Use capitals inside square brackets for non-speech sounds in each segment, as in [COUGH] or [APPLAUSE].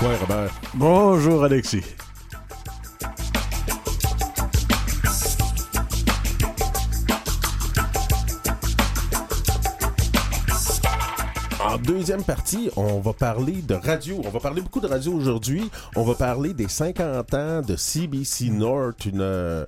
toi, Robert. Bonjour, Alexis. En deuxième partie, on va parler de radio. On va parler beaucoup de radio aujourd'hui. On va parler des 50 ans de CBC North, une, euh,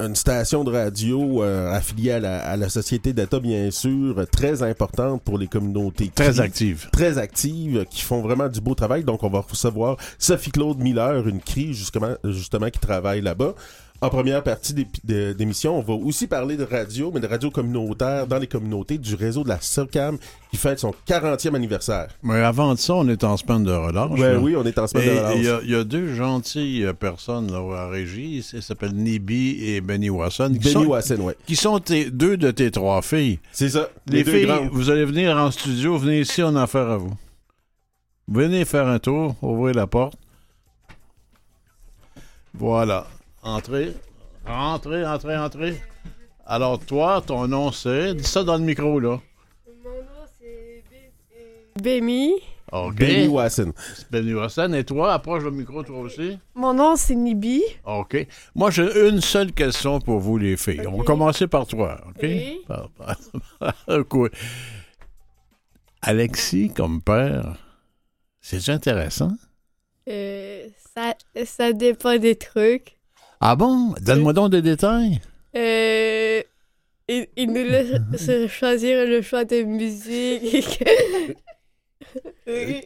une station de radio euh, affiliée à la, à la société d'État, bien sûr, très importante pour les communautés. Très qui- active. Très actives, qui font vraiment du beau travail. Donc, on va recevoir Sophie-Claude Miller, une crie, justement, justement, qui travaille là-bas. En première partie d'émission, on va aussi parler de radio, mais de radio communautaire dans les communautés du réseau de la SOCAM qui fête son 40e anniversaire. Mais avant de ça, on est en semaine de relâche. Ouais, oui, on est en semaine de relâche. il y, a- il y a deux gentilles euh, personnes là, à régie. Ils s'appellent Nibi et Benny Wasson. Benny sont, Wasson, ouais. qui sont tes- deux de tes trois filles. C'est ça. Les, deux filles, grandes. vous allez venir en studio, venez ici, on a affaire à vous. Venez faire un tour, ouvrez la porte. Voilà. Entrez. Entrez, entrez, entrez. Alors, toi, ton nom c'est? Dis ça dans le micro, là. Mon nom c'est Bémi. OK. Benny Wasson. Benny Wasson. Et toi, approche le micro, toi aussi. Mon nom c'est Nibi. OK. Moi, j'ai une seule question pour vous, les filles. On va commencer par toi, OK? Oui. Par- par- Cool. [LAUGHS] Alexis, comme père, c'est intéressant? Euh, ça, ça dépend des trucs. Ah bon? Donne-moi donc des détails. Euh, il, il nous laisse choisir le choix de musique. [LAUGHS] Oui,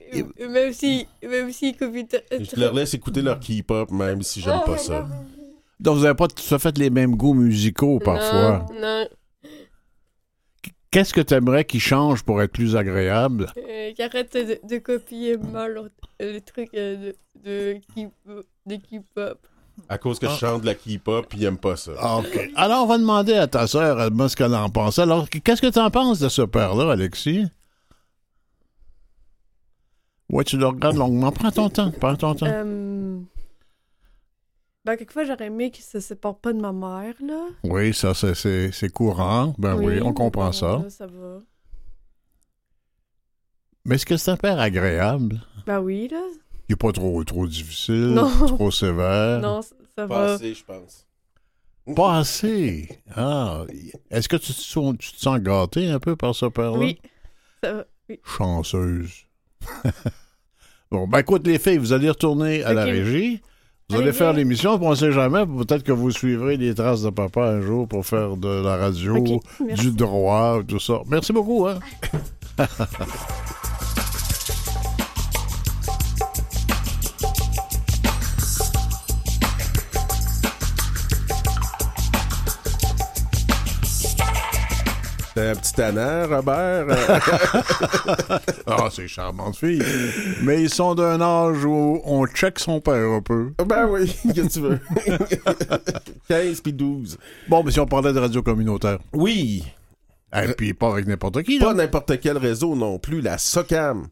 même si même si computer- Je leur laisse écouter leur K-pop, même si j'aime pas ça. Donc, vous n'avez pas tout à fait les mêmes goûts musicaux parfois. Non, non. Qu'est-ce que tu aimerais qu'ils changent pour être plus agréable? Euh, Qu'arrête de, de copier mal le truc euh, de, de, K- de K-pop. À cause que je chante de la K-pop, puis ils aiment pas ça. Ah, OK. Alors, on va demander à ta sœur, ce qu'elle en pense. Alors, qu'est-ce que tu en penses de ce père-là, Alexis? Ouais, tu le regardes longuement. Prends ton temps, prends ton temps. Euh, ben, quelquefois, j'aurais aimé qu'il se sépare pas de ma mère, là. Oui, ça, c'est- c'est c'est courant. Ben oui, on comprend ça. là, ça va. Mais est-ce que c'est un père agréable? Ben oui, là. Il n'est pas trop, trop difficile, Non. [LAUGHS] trop sévère? Non, ça, ça Pas va. assez, je pense. Pas assez? Ah. Est-ce que tu te, sens, tu te sens gâté un peu par ce père-là? Oui. Ça va. Oui. Chanceuse. [LAUGHS] bon, ben écoute, les filles, vous allez retourner à la régie. Vous Allez, allez faire l'émission, on ne sait jamais. Peut-être que vous suivrez les traces de papa un jour pour faire de la radio, du droit, tout ça. Merci beaucoup, hein? [LAUGHS] T'es un petit tannant, Robert. Euh, [LAUGHS] Ah, c'est charmante fille. Mais ils sont d'un âge où on check son père un peu. ben oui, [LAUGHS] qu'est-ce que tu veux? [LAUGHS] 15 puis 12. Bon, mais si on parlait de radio communautaire. Oui, Et puis pas avec n'importe qui, là. pas n'importe quel réseau non plus, la SOCAM.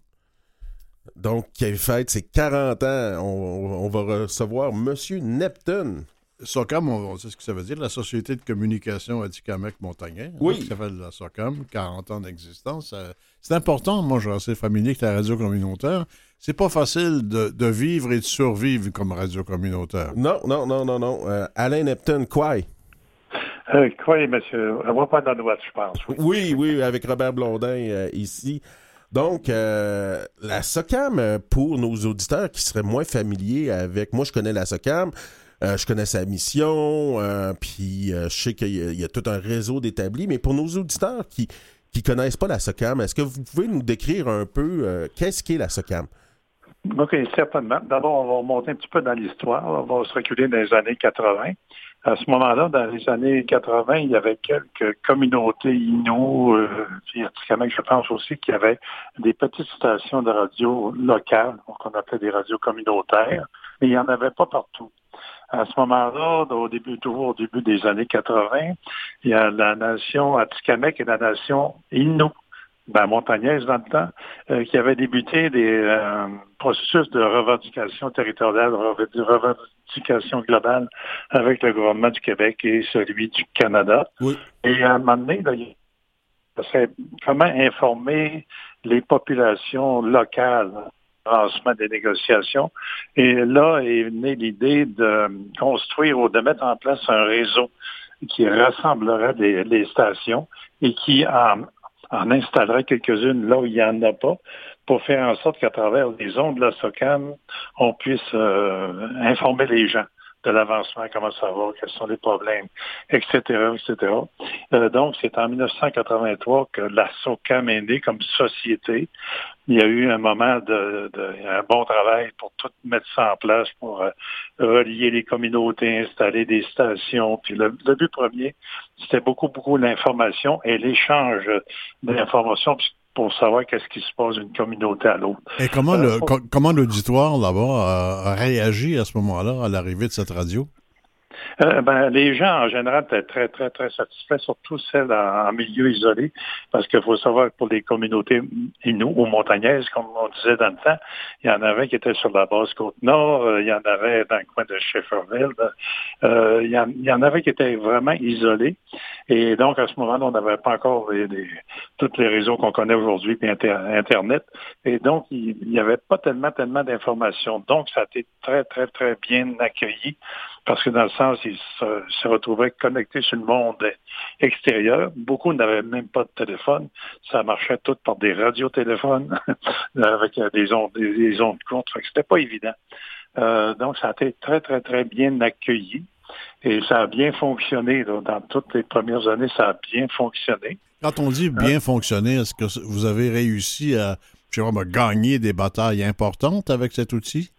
Donc, qui fête ses 40 ans. On, on va recevoir Monsieur Neptune. SOCAM, on, on sait ce que ça veut dire, la Société de communication Atikamek-Montagnais. Oui. Qui s'appelle la SOCAM, 40 ans d'existence. Euh, C'est important, moi, je suis assez familier avec la radio communautaire. C'est pas facile de, de vivre et de survivre comme radio communautaire. Non, non, non, non, non. Euh, Alain Neptune, quoi? Euh, oui, monsieur. On va pas dans l'Ouest, je pense. Oui. Oui, oui, avec Robert Blondin euh, ici. Donc, euh, la SOCAM, euh, pour nos auditeurs qui seraient moins familiers avec... Moi, je connais la SOCAM, euh, je connais sa mission, euh, puis euh, je sais qu'il y, a- tout un réseau d'établis, mais pour nos auditeurs qui qui connaissent pas la SOCAM, est-ce que vous pouvez nous décrire un peu qu'est-ce qu'est la SOCAM? OK, certainement. D'abord, on va remonter un petit peu dans l'histoire. On va se reculer dans les années 80. À ce moment-là, dans les années 80, il y avait quelques communautés Inuits, euh, je pense aussi qu'il y avait des petites stations de radio locales, qu'on appelait des radios communautaires, mais il n'y en avait pas partout. À ce moment-là, au début, toujours au début des années 80, il y a la nation Atikamekw et la nation Innu, ben, montagnaise dans le temps, euh, qui avait débuté des euh, processus de revendication territoriale, de revendication globale avec le gouvernement du Québec et celui du Canada. Oui. Et à un moment donné, là, serait comment informer les populations locales l'avancement des négociations. Et là est née l'idée de construire ou de mettre en place un réseau qui rassemblerait les, stations et qui en, en installerait quelques-unes là où il n'y en a pas pour faire en sorte qu'à travers les ondes de la SOCAM, on puisse euh, informer les gens de l'avancement, comment ça va, quels sont les problèmes, etc., etc. Euh, donc, c'est en 1983 que la SOCAM comme société. Il y a eu un moment de, un bon travail pour tout mettre ça en place, pour euh, relier les communautés, installer des stations. Puis le, le but premier, c'était beaucoup, beaucoup l'information et l'échange d'informations pour savoir qu'est-ce qui se passe d'une communauté à l'autre. Et comment euh, comment l'auditoire là-bas a réagi à ce moment-là, à l'arrivée de cette radio? Euh, ben, les gens, en général, étaient très, très, très satisfaits, surtout celles en, milieu isolé, parce qu'il faut savoir que pour les communautés inou ou montagnaises, comme on disait dans le temps, il y en avait qui étaient sur la base Côte-Nord, euh, il y en avait dans le coin de Shefferville, euh, il, y en, avait qui étaient vraiment isolés. Et donc, à ce moment-là, on n'avait pas encore les, tous les réseaux qu'on connaît aujourd'hui, puis Internet. Et donc, il n'y avait pas tellement, tellement d'informations. Donc, ça a été très, très, très bien accueilli parce que dans le sens, ils se, retrouvaient connectés sur le monde extérieur. Beaucoup n'avaient même pas de téléphone. Ça marchait tout par des radiotéléphones [LAUGHS] avec des ondes, des, ondes courtes. C'était pas évident. Euh, donc, ça a été très, très, très bien accueilli. Et ça a bien fonctionné. Dans toutes les premières années, ça a bien fonctionné. Quand on dit bien euh, fonctionner, est-ce que vous avez réussi à, je sais pas, gagner des batailles importantes avec cet outil?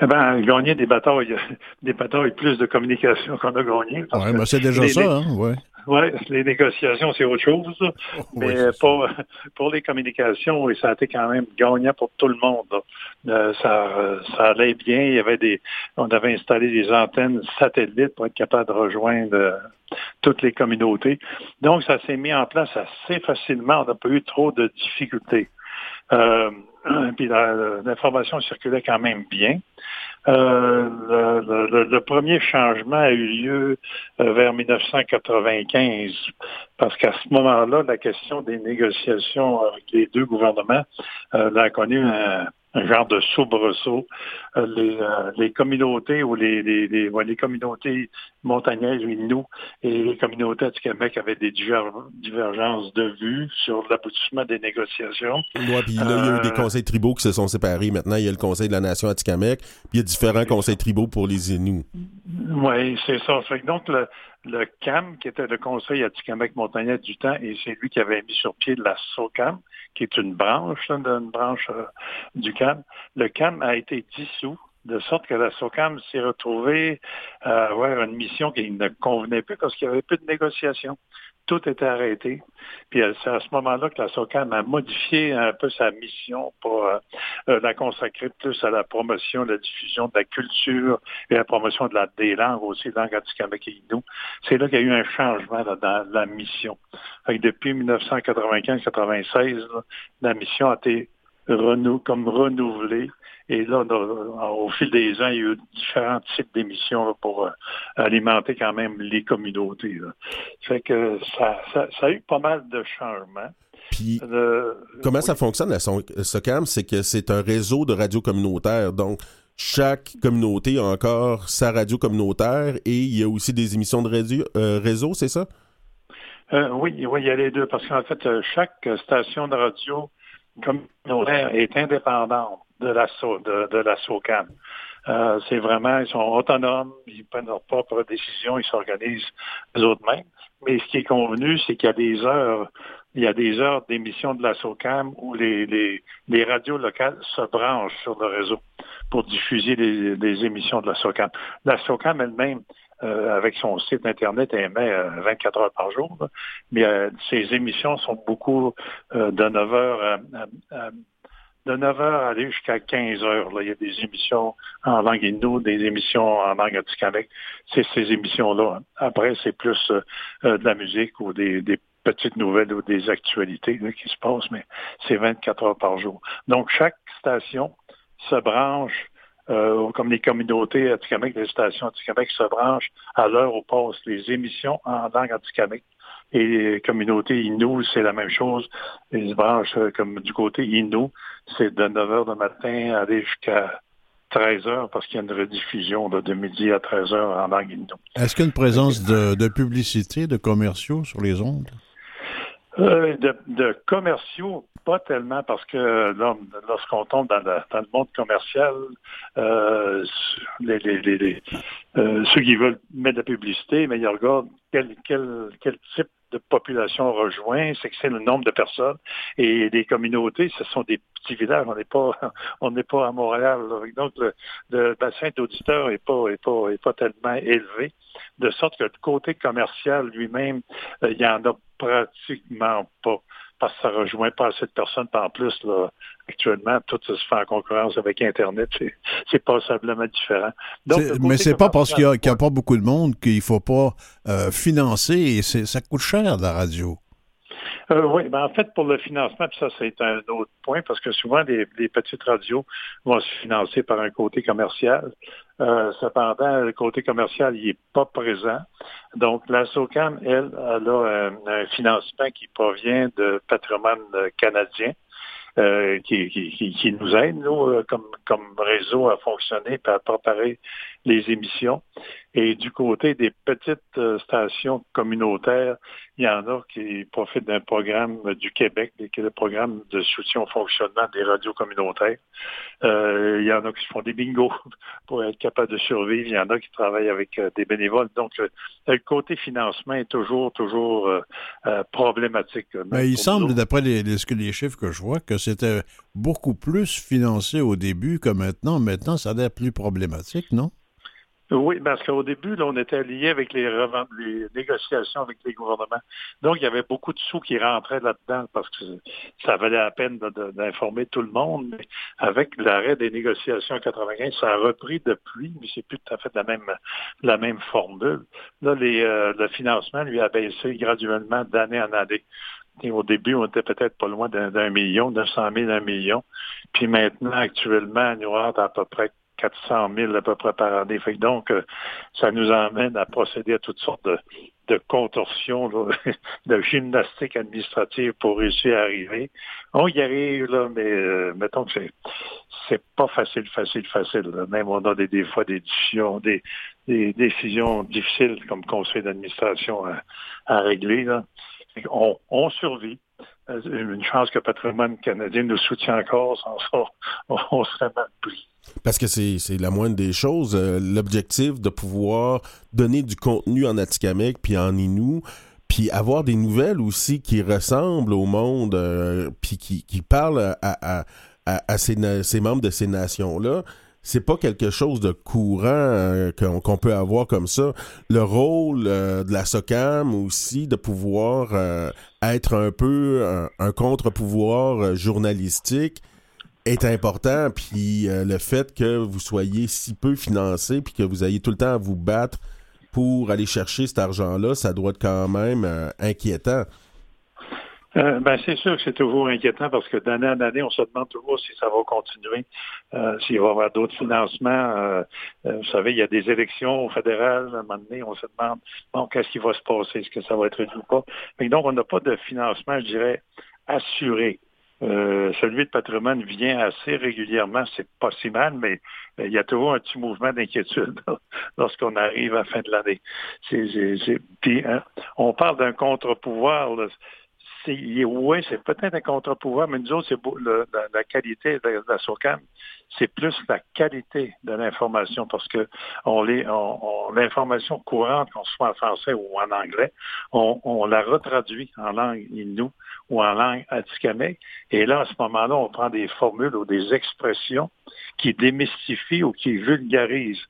Eh ben, gagner des batailles, [LAUGHS] des batailles plus de communication qu'on a gagné. Oui, mais c'est déjà ça, hein, ouais. Oui, les négociations, c'est autre chose. [LAUGHS] mais pour, pour les communications, ça a été quand même gagnant pour tout le monde. Euh, ça, ça allait bien. Il y avait des, on avait installé des antennes satellites pour être capable de rejoindre euh, toutes les communautés. Donc, ça s'est mis en place assez facilement. On n'a pas eu trop de difficultés. Euh, [CLEARS THROAT] puis l'information circulait quand même bien. Euh, le, premier changement a eu lieu euh, vers 1995, parce qu'à ce moment-là, la question des négociations avec les deux gouvernements a connu un, un genre de soubresaut. Euh, les, euh, les, communautés ou les, les, les, communautés montagnaises, nous, et les communautés du Québec avaient des divergences de vues sur l'aboutissement des négociations. Oui, puis là, il y a eu des euh, conseils tribaux qui se sont séparés. Maintenant, il y a le Conseil de la Nation Atikamek, puis il y a différents conseils tribaux pour les Inuits. Oui, c'est ça. donc, le, le CAM, qui était le Conseil Atikamek montagnais du temps, et c'est lui qui avait mis sur pied la SOCAM, qui est une branche, d'une branche euh, du CAM. Le CAM a été dissous de sorte que la SOCAM s'est retrouvée à avoir une mission qui ne convenait plus parce qu'il n'y avait plus de négociations tout était arrêté. Puis euh, c'est à ce moment-là que la SOCAM a modifié un peu sa mission pour euh, euh, la consacrer plus à la promotion, la diffusion de la culture et la promotion de la, des langues aussi, langues anticamek et C'est là qu'il y a eu un changement dans la mission. depuis 1995-96, la mission a été renou comme renouvelée et là, au fil des ans, il y a eu différents types d'émissions pour euh, alimenter quand même les communautés. Fait que ça, a eu pas mal de changements. Puis, comment ça fonctionne, la SOCAM? C'est que c'est un réseau de radios communautaires. Donc, chaque communauté a encore sa radio communautaire et il y a aussi des émissions de radio, euh, réseau, c'est ça? Euh, oui, oui, il y a les deux. Parce qu'en fait, chaque station de radio communautaire est indépendante de la, de, la SOCAM. Euh, c'est vraiment, ils sont autonomes, ils prennent leurs propres décisions, ils s'organisent eux-mêmes. Mais ce qui est convenu, c'est qu'il y a des heures, il y a des heures d'émission de la SOCAM où les, les, les, radios locales se branchent sur le réseau pour diffuser les, émissions de la SOCAM. La SOCAM elle-même, euh, avec son site Internet, émet 24 heures par jour, mais euh, ses émissions sont beaucoup de 9 heures à de 9 h à jusqu'à 15 h. Là. Il y a des émissions en langue indo, des émissions en langue atikamekw. C'est ces émissions-là. Après, c'est plus euh, euh, de la musique ou des, petites nouvelles ou des actualités qui se passent, mais c'est 24 heures par jour. Donc, chaque station se branche, euh, comme les communautés atikamekw, les stations atikamekw se branchent à l'heure où passent les émissions en langue atikamekw Et les communautés Innu, c'est la même chose. Ils se branchent comme du côté Innu, c'est de 9 h du matin aller jusqu'à 13 heures parce qu'il y a une rediffusion de midi à 13 heures en langue Innu. Est-ce qu'il y a une présence de, de publicité, de commerciaux sur les ondes? Euh, de, commerciaux, pas tellement parce que lorsqu'on tombe dans, le monde commercial, euh, euh, ceux qui veulent mettre de la publicité, mais ils regardent quel, quel, quel type de population rejoint, c'est que c'est le nombre de personnes. Et les communautés, ce sont des petits villages. On n'est pas, [LAUGHS] on n'est pas à Montréal. Donc, le, bassin d'auditeurs n'est pas, est pas, est pas tellement élevé. De sorte que le côté commercial lui-même, euh, il n'y en a pratiquement pas parce que ça rejoint pas assez de personnes. en plus, là, actuellement, tout se fait en concurrence avec Internet. C'est passablement différent. Donc, mais c'est pas parce qu'il n'y a, pas beaucoup de monde qu'il faut pas euh, financer et ça coûte cher, la radio. Euh, oui, ben en fait, pour le financement, puis ça, c'est un autre point, parce que souvent, les, petites radios vont se financer par un côté commercial. Euh, cependant, le côté commercial, il n'est pas présent. Donc, la SOCAM, elle, elle a un, financement qui provient de patrimoine canadien. Euh, qui, qui, nous aide, nous, comme, comme réseau à fonctionner et à préparer les émissions. Et du côté des petites euh, stations communautaires, il y en a qui profitent d'un programme du Québec, qui est le programme de soutien au fonctionnement des radios communautaires. Euh, il y en a qui font des bingos [LAUGHS] pour être capables de survivre. Il y en a qui travaillent avec euh, des bénévoles. Donc, le côté financement est toujours, toujours problématique. Mais il semble, d'après les, les chiffres que je vois, que c'était beaucoup plus financé au début que maintenant. Maintenant, ça a l'air plus problématique, non? Oui, parce qu'au début, on était lié avec les, négociations avec les gouvernements. Donc, il y avait beaucoup de sous qui rentraient là-dedans parce que ça valait la peine d'informer tout le monde. Mais avec l'arrêt des négociations en 95, ça a repris depuis, mais c'est plus tout à fait la même, formule. Là, euh, le financement lui a baissé graduellement d'année en année. Au début, on était peut-être pas loin d'un million, 900 000, un million. Puis maintenant, actuellement, nous avons à peu près 400 000 à peu près par année. Fait donc, euh, ça nous emmène à procéder à toutes sortes de, de contorsions, [LAUGHS] de gymnastique administrative pour réussir à arriver. On y arrive, là, mais euh, mettons que c'est c'est pas facile, facile, facile. Même on a des, des fois des décisions, des, des décisions difficiles comme conseil d'administration à, à, régler. Là. On, on survit. Euh, une chance que Patrimoine canadien nous soutient encore, sans ça, on serait mal pris. Parce que c'est la moindre des choses. Euh, l'objectif de pouvoir donner du contenu en Atikamekw puis en Innu, puis avoir des nouvelles aussi qui ressemblent au monde, euh, puis qui, qui, parlent à, à, ces, membres de ces nations-là, c'est pas quelque chose de courant euh, qu'on peut avoir comme ça. Le rôle de la SOCAM aussi, de pouvoir être un peu un contre-pouvoir journalistique, est important, puis euh, le fait que vous soyez si peu financé, puis que vous ayez tout le temps à vous battre pour aller chercher cet argent-là, ça doit être quand même euh, inquiétant. Euh, ben, c'est sûr que c'est toujours inquiétant parce que d'année en année, on se demande toujours si ça va continuer, s'il va y avoir d'autres financements. vous savez, il y a des élections fédérales, à un moment donné, on se demande, bon, qu'est-ce qui va se passer, est-ce que ça va être réduit ou pas? Mais donc, on n'a pas de financement, je dirais, assuré. Euh, celui de patrimoine vient assez régulièrement, c'est pas si mal, mais euh, il y a toujours un petit mouvement d'inquiétude [LAUGHS] lorsqu'on arrive à la fin de l'année. Hein, on parle d'un contre-pouvoir. Oui, c'est peut-être un contre-pouvoir, mais nous autres, c'est la, qualité de la, SOCAM, c'est plus la qualité de l'information parce que on, l'information courante, qu'on soit en français ou en anglais, on, la retraduit en langue inou ou en langue atikamekw. Et là, à ce moment-là, on prend des formules ou des expressions qui démystifient ou qui vulgarisent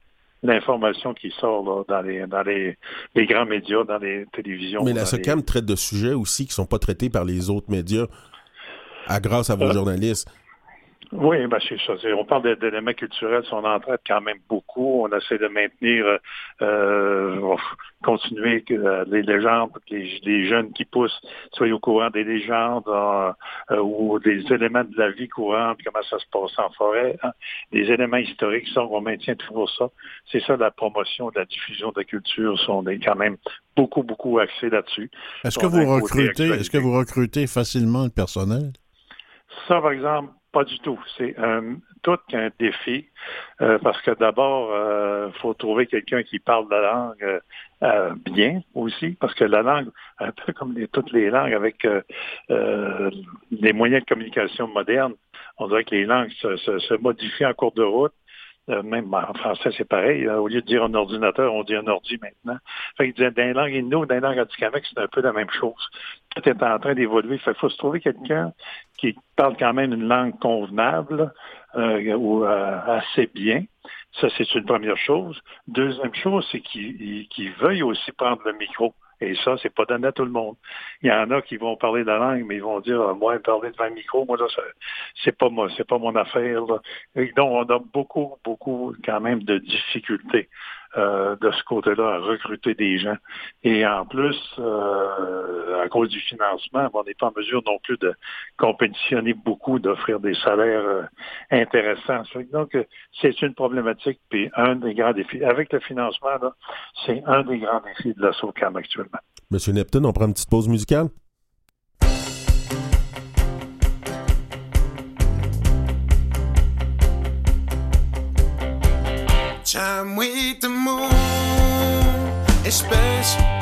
l'information qui sort dans, les, dans les, grands médias, dans les télévisions. Mais la SOCAM traite de sujets aussi qui ne sont pas traités par les autres médias à grâce à vos euh, journalistes. Oui, ben c'est ça. On parle d'éléments culturels, on en traite quand même beaucoup. On essaie de maintenir, euh, continuer que les légendes, que les, jeunes qui poussent soient au courant des légendes euh, ou des éléments de la vie courante, comment ça se passe en forêt. Hein. Les éléments historiques, ça, on maintient toujours ça. C'est ça la promotion, la diffusion de la culture. On est quand même beaucoup, beaucoup axé là-dessus. Est-ce que vous recrutez, est-ce que vous recrutez facilement le personnel? Ça, par exemple, pas du tout. C'est euh, tout qu'un défi euh, parce que d'abord, il euh, faut trouver quelqu'un qui parle la langue bien aussi, parce que la langue, un peu comme toutes les langues, avec les moyens de communication modernes, on dirait que les langues se modifient en cours de route. Euh, même en français, c'est pareil. Au lieu de dire un ordinateur, on dit un ordi maintenant. Fait que dans les langues inno, dans les langues c'est un peu la même chose. Tout est en train d'évoluer. Fait qu'il faut se trouver quelqu'un qui parle quand même une langue convenable euh, ou euh, assez bien. Ça, c'est une première chose. Deuxième chose, c'est qu'il veuille aussi prendre le micro. Et ça, c'est pas donné à tout le monde. Il y en a qui vont parler de la langue, mais ils vont dire, ah, moi, parler devant un micro, moi, là, c'est pas moi, c'est pas mon affaire. Donc, on a beaucoup, beaucoup, quand même, de difficultés euh, de ce côté-là à recruter des gens. Et en plus, euh, à cause du financement, on n'est pas en mesure non plus de compétitionner beaucoup, d'offrir des salaires euh, intéressants. Donc, c'est une problématique, puis un des grands défis. Avec le financement, c'est un des grands défis de la SOCAM actuellement. Monsieur Neptune, on prend une petite pause musicale? We the moon, to move.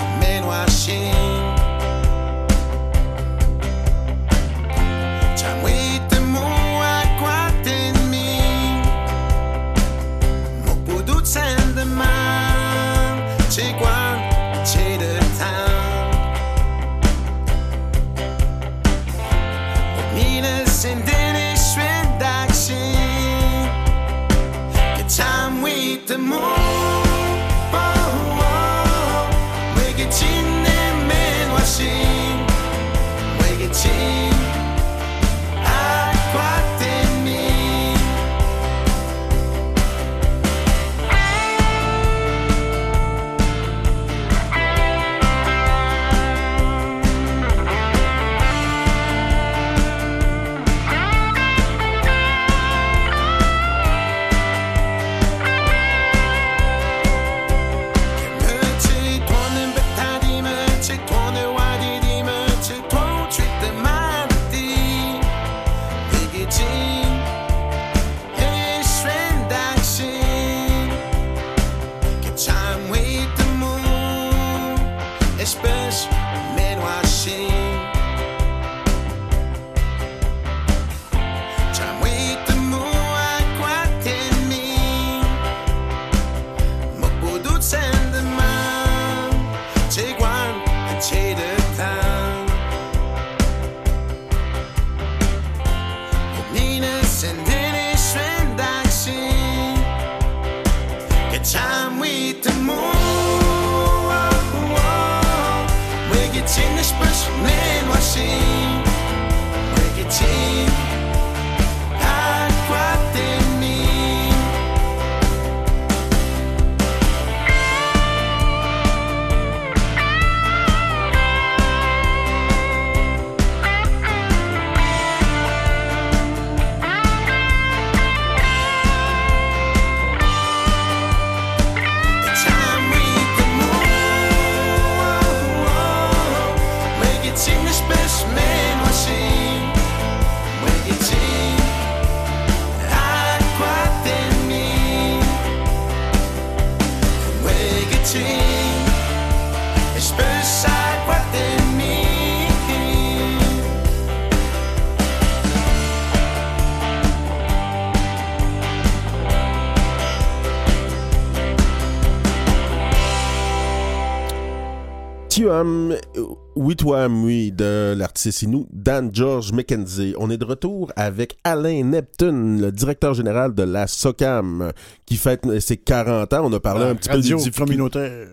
Oui, toi, oui, de l'artiste Inou, Dan George McKenzie. On est de retour avec Alain Neptune, le directeur général de la SOCAM, qui fête ses 40 ans. On a parlé un petit peu des difficultés,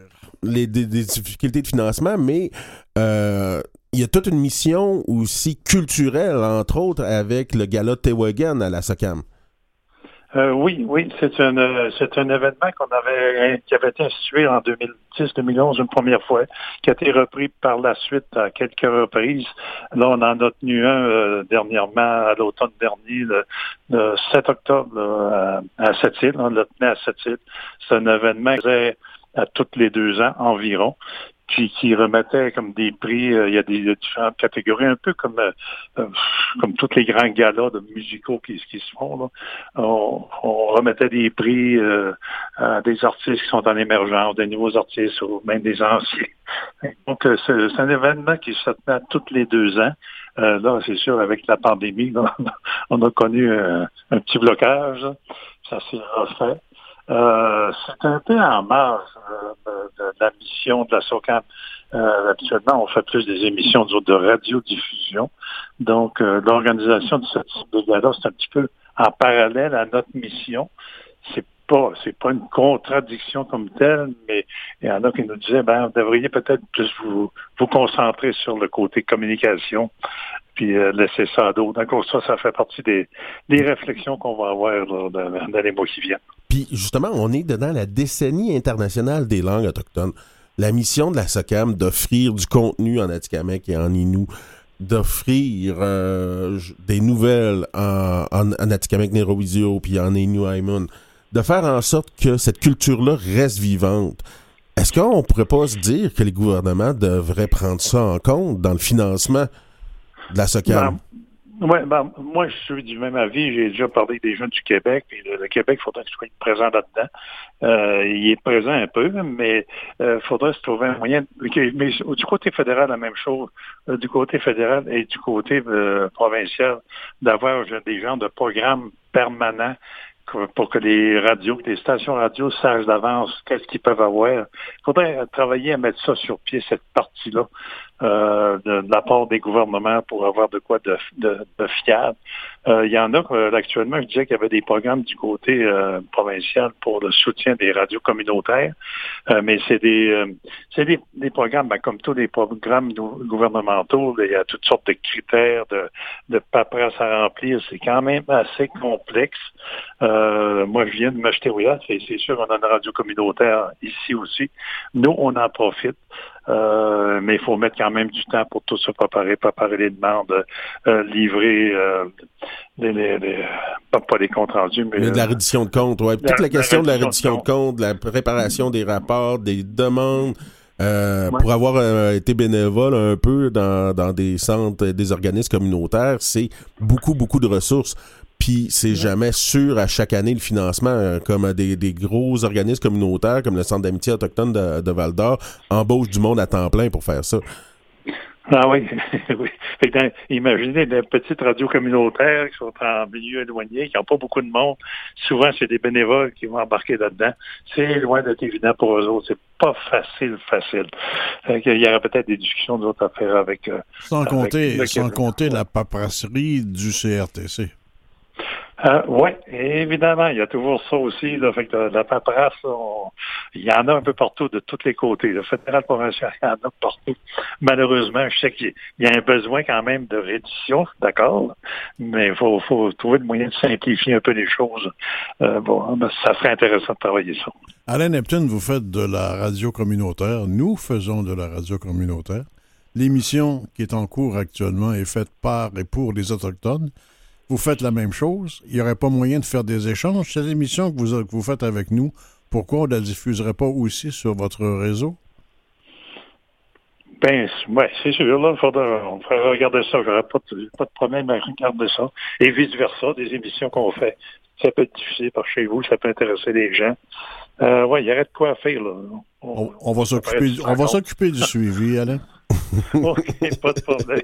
Les, des, difficultés de financement, mais euh, il y a toute une mission aussi culturelle, entre autres, avec le gala Tewagan à la SOCAM. Euh, oui, oui, c'est un euh, c'est un événement qu'on avait qui avait été institué en 2010-2011 une première fois, qui a été repris par la suite à quelques reprises. Là, on en a tenu un euh, dernièrement à l'automne dernier, le, 7 octobre à, Sept-Îles. On l'a tenu à Sept-Îles. C'est un événement qui à toutes les deux ans environ puis qui remettait comme des prix, euh, il y a des différentes catégories, un peu comme euh, euh, comme tous les grands galas de musicaux qui, qui se font. Là. On, remettait des prix à des artistes qui sont en émergence, des nouveaux artistes ou même des anciens. [LAUGHS] Donc, c'est un événement qui se tenait tous les deux ans. là, c'est sûr, avec la pandémie, [LAUGHS] on a connu un petit blocage. Ça s'est refait. Euh, c'est un peu en marge euh, de, la mission de la SOCAM. Euh, habituellement, on fait plus des émissions de radiodiffusion. Donc, l'organisation de ce type de gala, c'est un petit peu en parallèle à notre mission. C'est pas, c'est pas une contradiction comme telle, mais il y en a qui nous disaient, ben, vous devriez peut-être plus vous, vous concentrer sur le côté communication, puis laisser ça à d'autres. Donc, ça, ça fait partie des, des réflexions qu'on va avoir dans, les mois qui viennent. Puis justement, on est dedans la décennie internationale des langues autochtones. La mission de la SOCAM d'offrir du contenu en Atikamek et en Innu, d'offrir euh, des nouvelles en, en, en Atikamek puis en Innu Aimun, de faire en sorte que cette culture-là reste vivante. Est-ce qu'on pourrait pas se dire que les gouvernements devraient prendre ça en compte dans le financement la SOCAM? Ouais, ben, moi, je suis du même avis. J'ai déjà parlé des jeunes du Québec, le, Québec, il faudrait qu'il soit présent là-dedans. Euh, il est présent un peu, mais il euh, faudrait se trouver un moyen. Mais du côté fédéral, la même chose. Euh, du côté fédéral et du côté provincial, d'avoir des gens de programmes permanents pour que les radios, que les stations radio sachent d'avance qu'est-ce qu'ils peuvent avoir. Il faudrait travailler à mettre ça sur pied, cette partie-là. Euh, de, la part des gouvernements pour avoir de quoi de, de, fiable. Euh, il y en a euh, actuellement, je disais qu'il y avait des programmes du côté provincial pour le soutien des radios communautaires, mais c'est des c'est des, des, programmes, ben, comme tous les programmes gouvernementaux, il y a toutes sortes de critères de, de paperasse à remplir. C'est quand même assez complexe. moi, je viens de m'acheter oui, c'est sûr qu'on a une radio communautaire ici aussi. Nous, on en profite. Euh, mais il faut mettre quand même du temps pour tout se préparer, préparer les demandes, euh, livrer euh, les, pas, des comptes rendus, mais... de la reddition de comptes, oui. Toute la, question de la reddition de comptes, de la préparation des rapports, des demandes, Pour avoir été bénévole un peu dans, dans des centres, des organismes communautaires, c'est beaucoup, beaucoup de ressources. Puis c'est jamais sûr à chaque année le financement, euh, comme des, des, gros organismes communautaires comme le Centre d'amitié autochtone de, de Val d'Or embauchent du monde à temps plein pour faire ça. Ah oui, [LAUGHS] oui. imaginez des petites radios communautaires qui sont en milieu éloigné, qui n'ont pas beaucoup de monde. Souvent, c'est des bénévoles qui vont embarquer là-dedans. C'est loin d'être évident pour eux autres. C'est pas facile, facile. Il y aurait peut-être des discussions d'autres à faire avec. Euh, sans compter, sans compter la paperasserie du CRTC. Euh, oui, évidemment, il y a toujours ça aussi. Fait que la, paperasse, il y en a un peu partout, de tous les côtés. Le fédéral provincial, il y en a partout. Malheureusement, je sais qu'il y a un besoin quand même de rédition, d'accord, mais il faut, trouver le moyen de simplifier un peu les choses. Euh, bon, ça serait intéressant de travailler ça. Alain Neptune, vous faites de la radio communautaire. Nous faisons de la radio communautaire. L'émission qui est en cours actuellement est faite par et pour les Autochtones vous faites la même chose. Il n'y aurait pas moyen de faire des échanges. Cette émission que vous, que vous faites avec nous, pourquoi on ne la diffuserait pas aussi sur votre réseau? Ben, ouais, c'est sûr, là, faudra, on pourrait regarder ça. J'aurais pas de, pas de problème à regarder ça. Et vice-versa, des émissions qu'on fait. Ça peut être diffusé par chez vous, ça peut intéresser les gens. Euh, ouais, il y aurait de quoi faire, là. On, on va s'occuper, on va s'occuper du suivi, Alain. [LAUGHS] OK, pas de problème.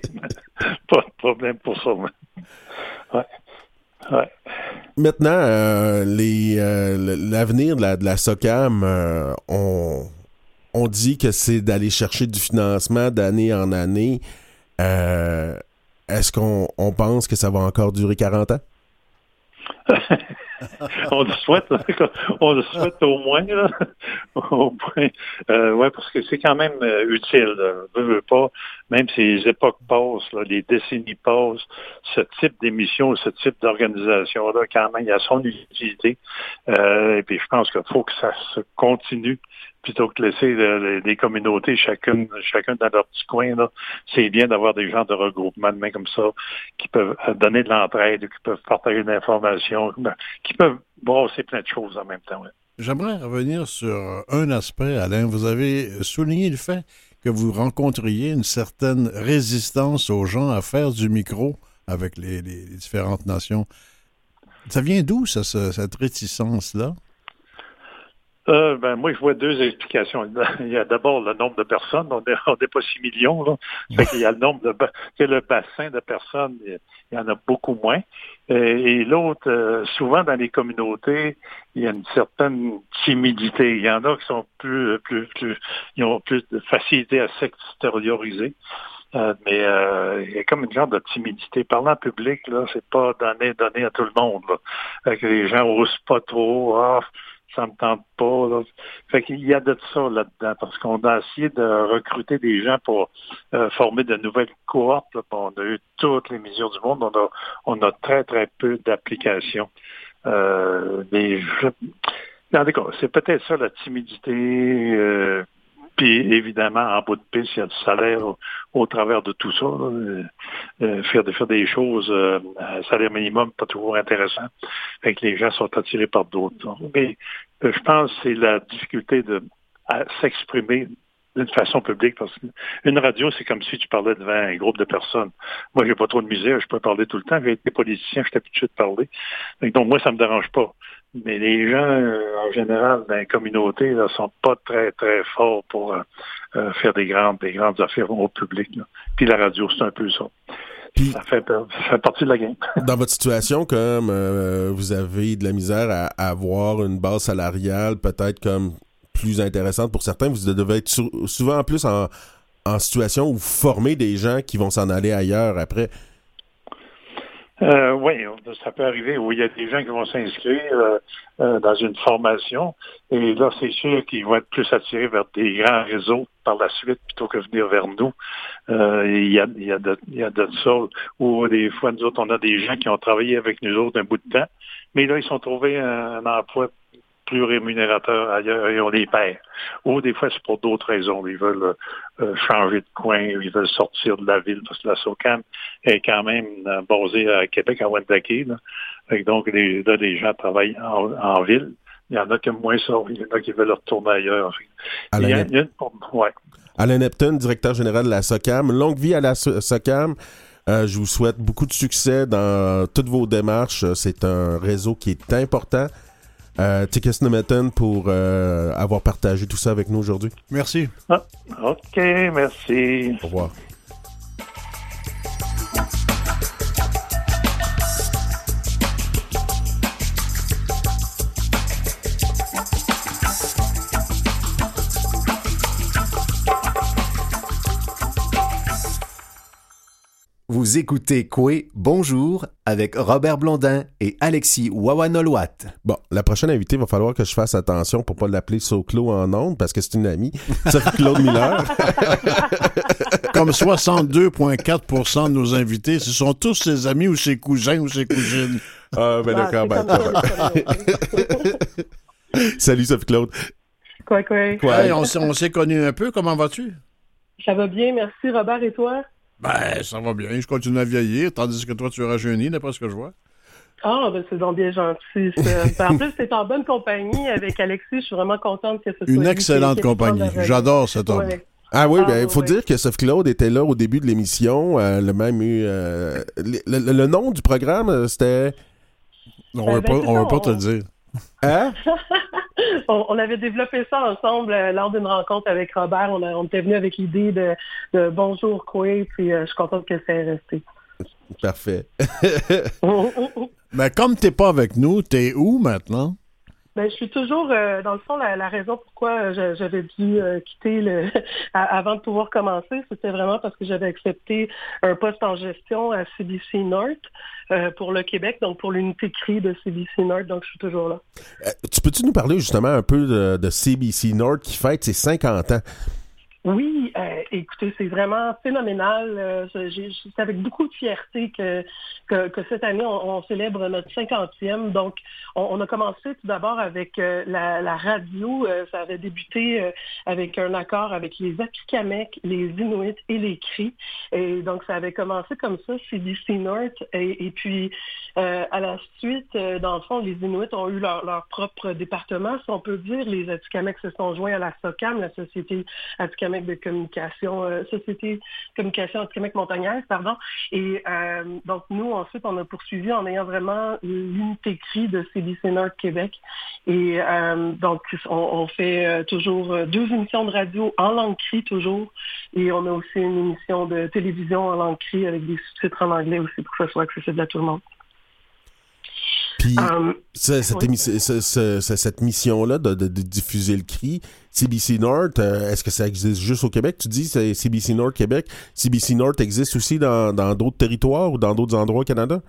[LAUGHS] pas de problème pour ça. Maintenant, euh, euh, l'avenir de la, de la SOCAM, euh, on, on, dit que c'est d'aller chercher du financement d'année en année. Est-ce qu'on on pense que ça va encore durer 40 ans? [LAUGHS] [LAUGHS] on le souhaite, on le souhaite au moins, là. [LAUGHS] au moins. Euh, ouais, parce que c'est quand même euh, utile. Je veux pas, même si les époques passent, les décennies passent, ce type d'émission, ce type d'organisation-là, quand même, il y a son utilité. Euh, et puis je pense qu'il faut que ça se continue plutôt que de laisser les, communautés chacune, chacun dans leur petit coin. C'est bien d'avoir des gens de regroupement de main comme ça qui peuvent donner de l'entraide, qui peuvent partager de l'information, qui peuvent brosser plein de choses en même temps. J'aimerais revenir sur un aspect, Alain. Vous avez souligné le fait que vous rencontriez une certaine résistance aux gens à faire du micro avec les, différentes nations. Ça vient d'où, cette réticence-là? Euh, ben, moi, je vois deux explications. [LAUGHS] Il y a d'abord le nombre de personnes. On n'est [LAUGHS] pas 6 millions. Là. il y a le nombre de le bassin de personnes, il y en a beaucoup moins. Et, l'autre, euh, souvent dans les communautés, il y a une certaine timidité. Il y en a qui sont plus, plus, plus ils ont plus de facilité à s'extérioriser. Euh, mais euh, il y a comme une genre de timidité. Parlant public, là, c'est pas donné, donné à tout le monde. Là. Que les gens osent pas trop. Ah, ça me tente pas. Là. Fait qu'il y a de ça là-dedans, parce qu'on a essayé de recruter des gens pour euh, former de nouvelles cohortes. On a eu toutes les mesures du monde. On a, on a très, très peu d'applications. Euh, mais je... c'est peut-être ça la timidité. Euh, puis évidemment, en bout de piste, il y a du salaire au, travers de tout ça. Euh, euh, faire, faire des choses euh, salaire minimum, pas toujours intéressant. Fait que les gens sont attirés par d'autres. Mais je pense que c'est la difficulté de s'exprimer d'une façon publique, parce qu'une radio, c'est comme si tu parlais devant un groupe de personnes. Moi, j'ai pas trop de misère, je peux parler tout le temps. Avec des politiciens, je suis habitué de parler. Donc, moi, ça me dérange pas. Mais les gens, euh, en général, dans les communautés, ne sont pas très, très forts pour euh, euh, faire des grandes, des grandes affaires au public. Puis la radio, c'est un peu ça. ça, fait, partie de la game. [LAUGHS] Dans votre situation, comme vous avez de la misère à, avoir une base salariale peut-être comme plus intéressante pour certains, vous devez être souvent en plus en, situation où vous formez des gens qui vont s'en aller ailleurs après. Euh, oui, ça peut arriver où il y a des gens qui vont s'inscrire euh, euh, dans une formation et là, c'est sûr qu'ils vont être plus attirés vers des grands réseaux par la suite plutôt que venir vers nous. il, y a, y a ça où des fois, nous autres, on a des gens qui ont travaillé avec nous autres un bout de temps, mais là, ils sont trouvés un emploi plus rémunérateurs ailleurs et on les perd. Ou des fois, c'est pour d'autres raisons. Ils veulent euh, changer de coin, ils veulent sortir de la ville parce que la SOCAM est quand même euh, basée à Québec, à Wendake. Donc, les, là, les gens travaillent en, ville. Il y en a qui moins ça. Il y en a qui veulent retourner ailleurs. Alain, Alain Neptune, directeur général de la SOCAM. Longue vie à la SOCAM. Euh, je vous souhaite beaucoup de succès dans toutes vos démarches. C'est un réseau qui est important. Euh, Tikes pour euh, avoir partagé tout ça avec nous aujourd'hui. Merci. Ah, OK, merci. Au revoir. Vous écoutez Coué Bonjour avec Robert Blondin et Alexis Wawanolwat. Bon, la prochaine invitée, il va falloir que je fasse attention pour pas l'appeler Soclo en ondes parce que c'est une amie. [LAUGHS] Ça fait Claude Miller. [LAUGHS] Comme 62,4% de nos invités, ce sont tous ses amis ou ses cousins ou ses cousines. Ah, ben d'accord, ben. [LAUGHS] Salut Sophie Claude. Quoi, quoi? on s'est connus un peu, comment vas-tu? Ça va bien, merci Robert et toi? Ben, ça va bien. Je continue à vieillir, tandis que toi, tu rajeuni, d'après ce que je vois. Ah, ben c'est donc bien gentil. [LAUGHS] Ben, en plus, c'est en bonne compagnie avec Alexis. Je suis vraiment contente que ce soit Une excellente compagnie. J'adore cet homme. Ah oui, ben, il faut dire que Sophie Claude était là au début de l'émission. Euh, le même eu. Euh, le, nom du programme, euh, c'était. On ne ben, va pas te le dire. Hein? [LAUGHS] on, avait développé ça ensemble euh, lors d'une rencontre avec Robert. On, était venu avec l'idée de, Bonjour quoi, puis euh, je suis contente que ça ait resté. Parfait. [LAUGHS] [LAUGHS] Mais comme tu n'es pas avec nous, tu es où maintenant? Ben, je suis toujours, euh, dans le fond, la, raison pourquoi j'avais dû euh, quitter le [LAUGHS] avant de pouvoir commencer, c'était vraiment parce que j'avais accepté un poste en gestion à CBC North euh, pour le Québec, donc pour l'unité CRI de CBC North, donc je suis toujours là. tu peux-tu nous parler justement un peu de, de CBC North qui fête ses 50 ans? Oui, euh, écoutez, c'est vraiment phénoménal. Euh, c'est avec beaucoup de fierté que, que, cette année, on, célèbre notre cinquantième. Donc, on, a commencé tout d'abord avec euh, la, radio. ça avait débuté avec un accord avec les Apikamek, les Inuits et les Cris. Et donc, ça avait commencé comme ça, CBC North. Et, puis, à la suite, dans le fond, les Inuits ont eu leur, leur propre département, si on peut dire. Les Atikamekw se sont joints à la SOCAM, la Société De communication, euh, Société communication Québec montagnarde, pardon. Et euh, donc, nous, ensuite, on a poursuivi en ayant vraiment l'unité CRI de CBC Nord Québec. Et euh, donc, on, fait toujours deux émissions de radio en langue CRI toujours. Et on a aussi une émission de télévision en langue CRI avec des sous-titres en anglais aussi pour que ce soit accessible à tout le monde. Puis, um, cette, mission-là de, diffuser le cri, CBC North, euh, est-ce que ça existe juste au Québec? Tu dis c'est CBC North Québec. CBC North existe aussi dans d'autres territoires ou dans d'autres endroits au Canada?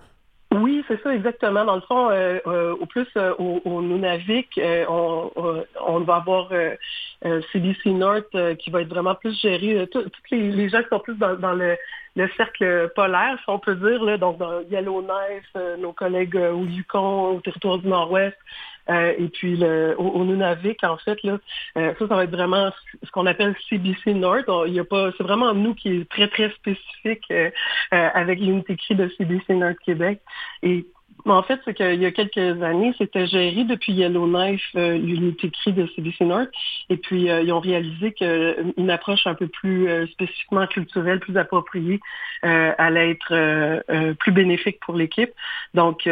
Oui, c'est ça exactement. Dans le fond, euh, euh, au plus au, au, Nunavik, on, va avoir CBC North qui va être vraiment plus géré. Tous les, gens qui sont plus dans, le, cercle polaire, si on peut dire, donc dans Yellowknife, nos collègues au Yukon, au territoire du Nord-Ouest, euh, et puis le, au, Nunavik, en fait, là, euh, ça, ça va être vraiment ce qu'on appelle CBC North. Il y a pas, c'est vraiment nous qui est très, très spécifique euh, avec l'unité cri de CBC North Québec. En fait, c'est qu'il y a quelques années, c'était géré depuis Yellowknife, euh, l'unité CRI de CBC North. Et puis, euh, ils ont réalisé qu'une approche un peu plus euh, spécifiquement culturelle, plus appropriée, allait être plus bénéfique pour l'équipe. Donc,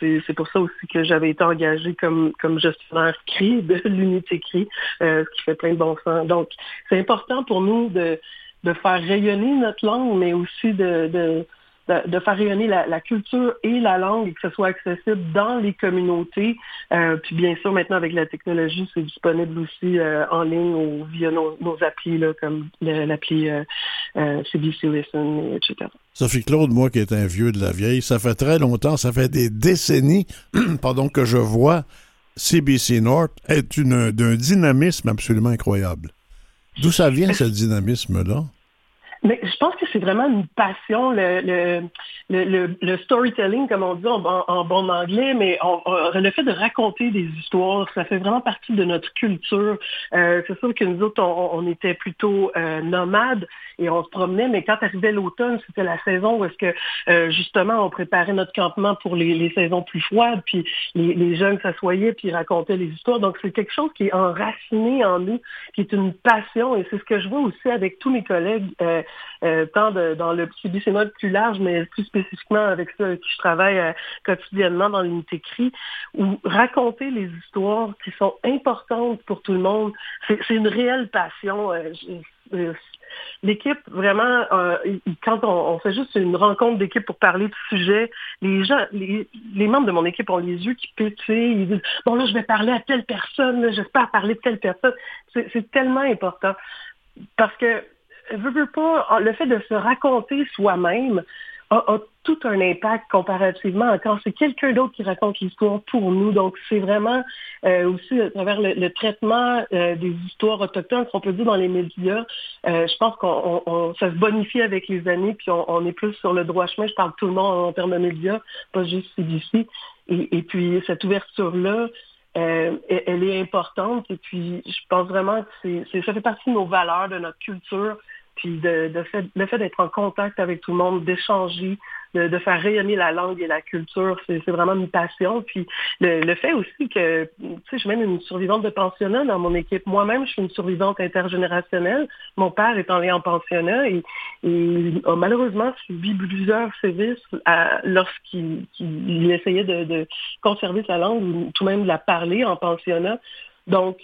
c'est pour ça aussi que j'avais été engagée comme, comme gestionnaire CRI de [LAUGHS] l'unité CRI, ce qui fait plein de bon sens. Donc, c'est important pour nous de, de faire rayonner notre langue, mais aussi de de, faire rayonner la, culture et la langue et que ce soit accessible dans les communautés. Euh, puis bien sûr, maintenant avec la technologie, c'est disponible aussi euh, en ligne ou via nos, applis là, comme l'appli euh, CBC Listen, etc. Sophie Claude, moi qui est un vieux de la vieille, ça fait très longtemps, ça fait des décennies, [CLEARS THROAT] pardon, que je vois CBC North être d'un dynamisme absolument incroyable. D'où ça vient ce dynamisme-là? Mais je pense que c'est vraiment une passion, le, le, le, le, storytelling, comme on dit en, bon anglais, mais on, le fait de raconter des histoires, ça fait vraiment partie de notre culture. Euh, c'est sûr que nous autres, on, était plutôt euh, nomades et on se promenait, mais quand arrivait l'automne, c'était la saison où est-ce que euh, justement on préparait notre campement pour les, les saisons plus froides, puis les, les jeunes s'assoyaient puis racontaient les histoires. Donc c'est quelque chose qui est enraciné en nous, qui est une passion, et c'est ce que je vois aussi avec tous mes collègues. Euh, euh, tant dans le CBC plus large, mais plus spécifiquement avec ça qui je travaille euh, quotidiennement dans l'unité CRI, où raconter les histoires qui sont importantes pour tout le monde, c'est une réelle passion. Euh, l'équipe, vraiment, quand on, fait juste une rencontre d'équipe pour parler de sujet, les gens, les, membres de mon équipe ont les yeux qui pétillent, ils disent bon là je vais parler à telle personne, j'espère parler de telle personne. C'est tellement important parce que veux, pas, le fait de se raconter soi-même a, tout un impact comparativement quand c'est quelqu'un d'autre qui raconte l'histoire pour nous. Donc, c'est vraiment euh, aussi à travers le, traitement euh, des histoires autochtones, qu'on peut dire dans les médias, euh, je pense qu'on ça se bonifie avec les années, puis on, est plus sur le droit chemin. Je parle tout le monde en termes de médias, pas juste CDC. Et, et puis, cette ouverture-là, euh, elle est importante et puis je pense vraiment que c'est, ça fait partie de nos valeurs, de notre culture, puis de, de fait, le fait d'être en contact avec tout le monde, d'échanger, de, faire rayonner la langue et la culture, c'est vraiment une passion. Puis le, fait aussi que, tu sais, je mène une survivante de pensionnat dans mon équipe. Moi-même, je suis une survivante intergénérationnelle. Mon père est en en pensionnat et, a malheureusement subi plusieurs sévices lorsqu'il essayait de, de conserver sa langue ou tout même de la parler en pensionnat. Donc,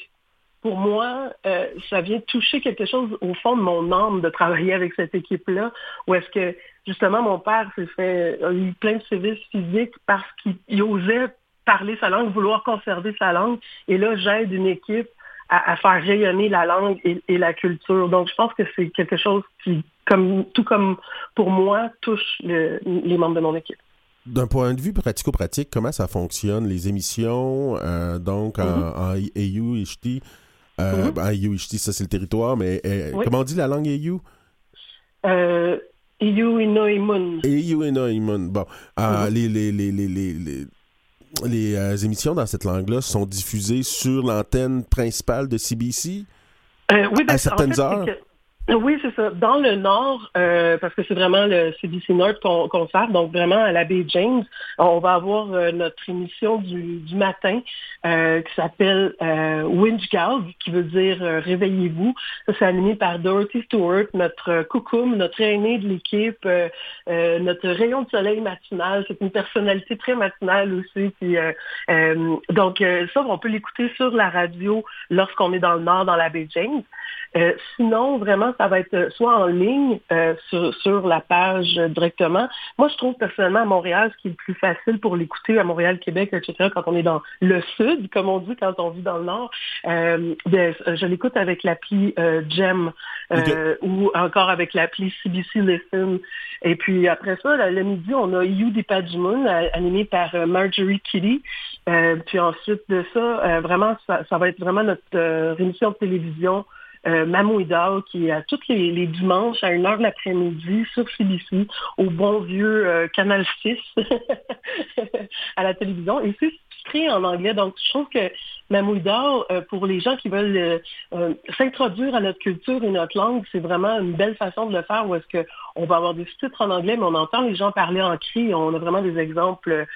pour moi, euh, ça vient toucher quelque chose au fond de mon âme de travailler avec cette équipe-là, où est-ce que justement mon père s'est fait a eu plein de services physiques parce qu'il osait parler sa langue, vouloir conserver sa langue. Et là, j'aide une équipe à, faire rayonner la langue et, la culture. Donc, je pense que c'est quelque chose qui, comme, tout comme pour moi, touche les membres de mon équipe. D'un point de vue pratico-pratique, comment ça fonctionne, les émissions, euh, donc en, mm-hmm. AU, HT, euh, ben, ça c'est le territoire, mais euh, comment on dit la langue AU? Euh, EU Inoimun. EU Inoimun. Bon, euh, mm-hmm. les, les, les, les les euh, émissions dans cette langue-là sont diffusées sur l'antenne principale de CBC euh, oui, ben, à certaines heures? Oui, c'est ça. Dans le nord, euh, parce que c'est vraiment le CBC Nord qu'on sert, donc vraiment à la baie James, on va avoir euh, notre émission du, du matin euh, qui s'appelle euh, Winchgald, qui veut dire Réveillez-vous. Ça, c'est animé par Dorothy Stewart, notre coucoum, notre aîné de l'équipe, notre rayon de soleil matinal. C'est une personnalité très matinale aussi. Puis, donc, ça, on peut l'écouter sur la radio lorsqu'on est dans le nord, dans la baie James. Euh, sinon, vraiment, ça va être soit en ligne euh, sur, sur, la page directement. Moi, je trouve personnellement à Montréal, ce qui est le plus facile pour l'écouter à Montréal, Québec, etc., quand on est dans le sud, comme on dit quand on vit dans le nord, euh, bien, je l'écoute avec l'appli GEM ou encore avec l'appli CBC Listen. Et puis après ça, le midi, on a You Moon, animé par Marjorie Kitty. puis ensuite de ça, vraiment, ça, ça, va être vraiment notre émission de télévision euh, Mamouida, qui est à tous les, dimanches à 1h de l'après-midi sur CBC, au bon vieux euh, Canal 6 [LAUGHS] à la télévision. Et c'est écrit en anglais. Donc, je trouve que Mamouida, euh, pour les gens qui veulent euh, s'introduire à notre culture et notre langue, c'est vraiment une belle façon de le faire où est-ce qu'on va avoir des sous-titres en anglais, mais on entend les gens parler en cri. On a vraiment des exemples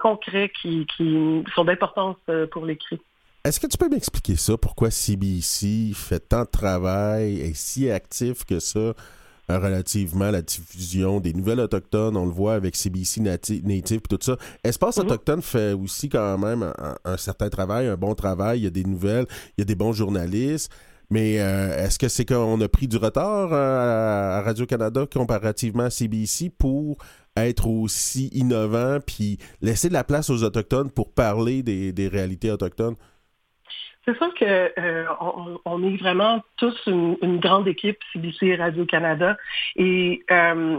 concrets qui, qui sont d'importance pour l'écrit. Est-ce que tu peux m'expliquer ça? Pourquoi CBC fait tant de travail, et si actif que ça euh, relativement à la diffusion des nouvelles autochtones? On le voit avec CBC Native et tout ça. Espace mhm. Autochtone fait aussi quand même un, certain travail, un bon travail. Il y a des nouvelles, il y a des bons journalistes. Mais euh, est-ce que c'est qu'on a pris du retard euh, à Radio-Canada comparativement à CBC pour être aussi innovant puis laisser de la place aux Autochtones pour parler des réalités autochtones? C'est sûr que euh, on, est vraiment tous une, grande équipe CBC Radio-Canada. Et euh,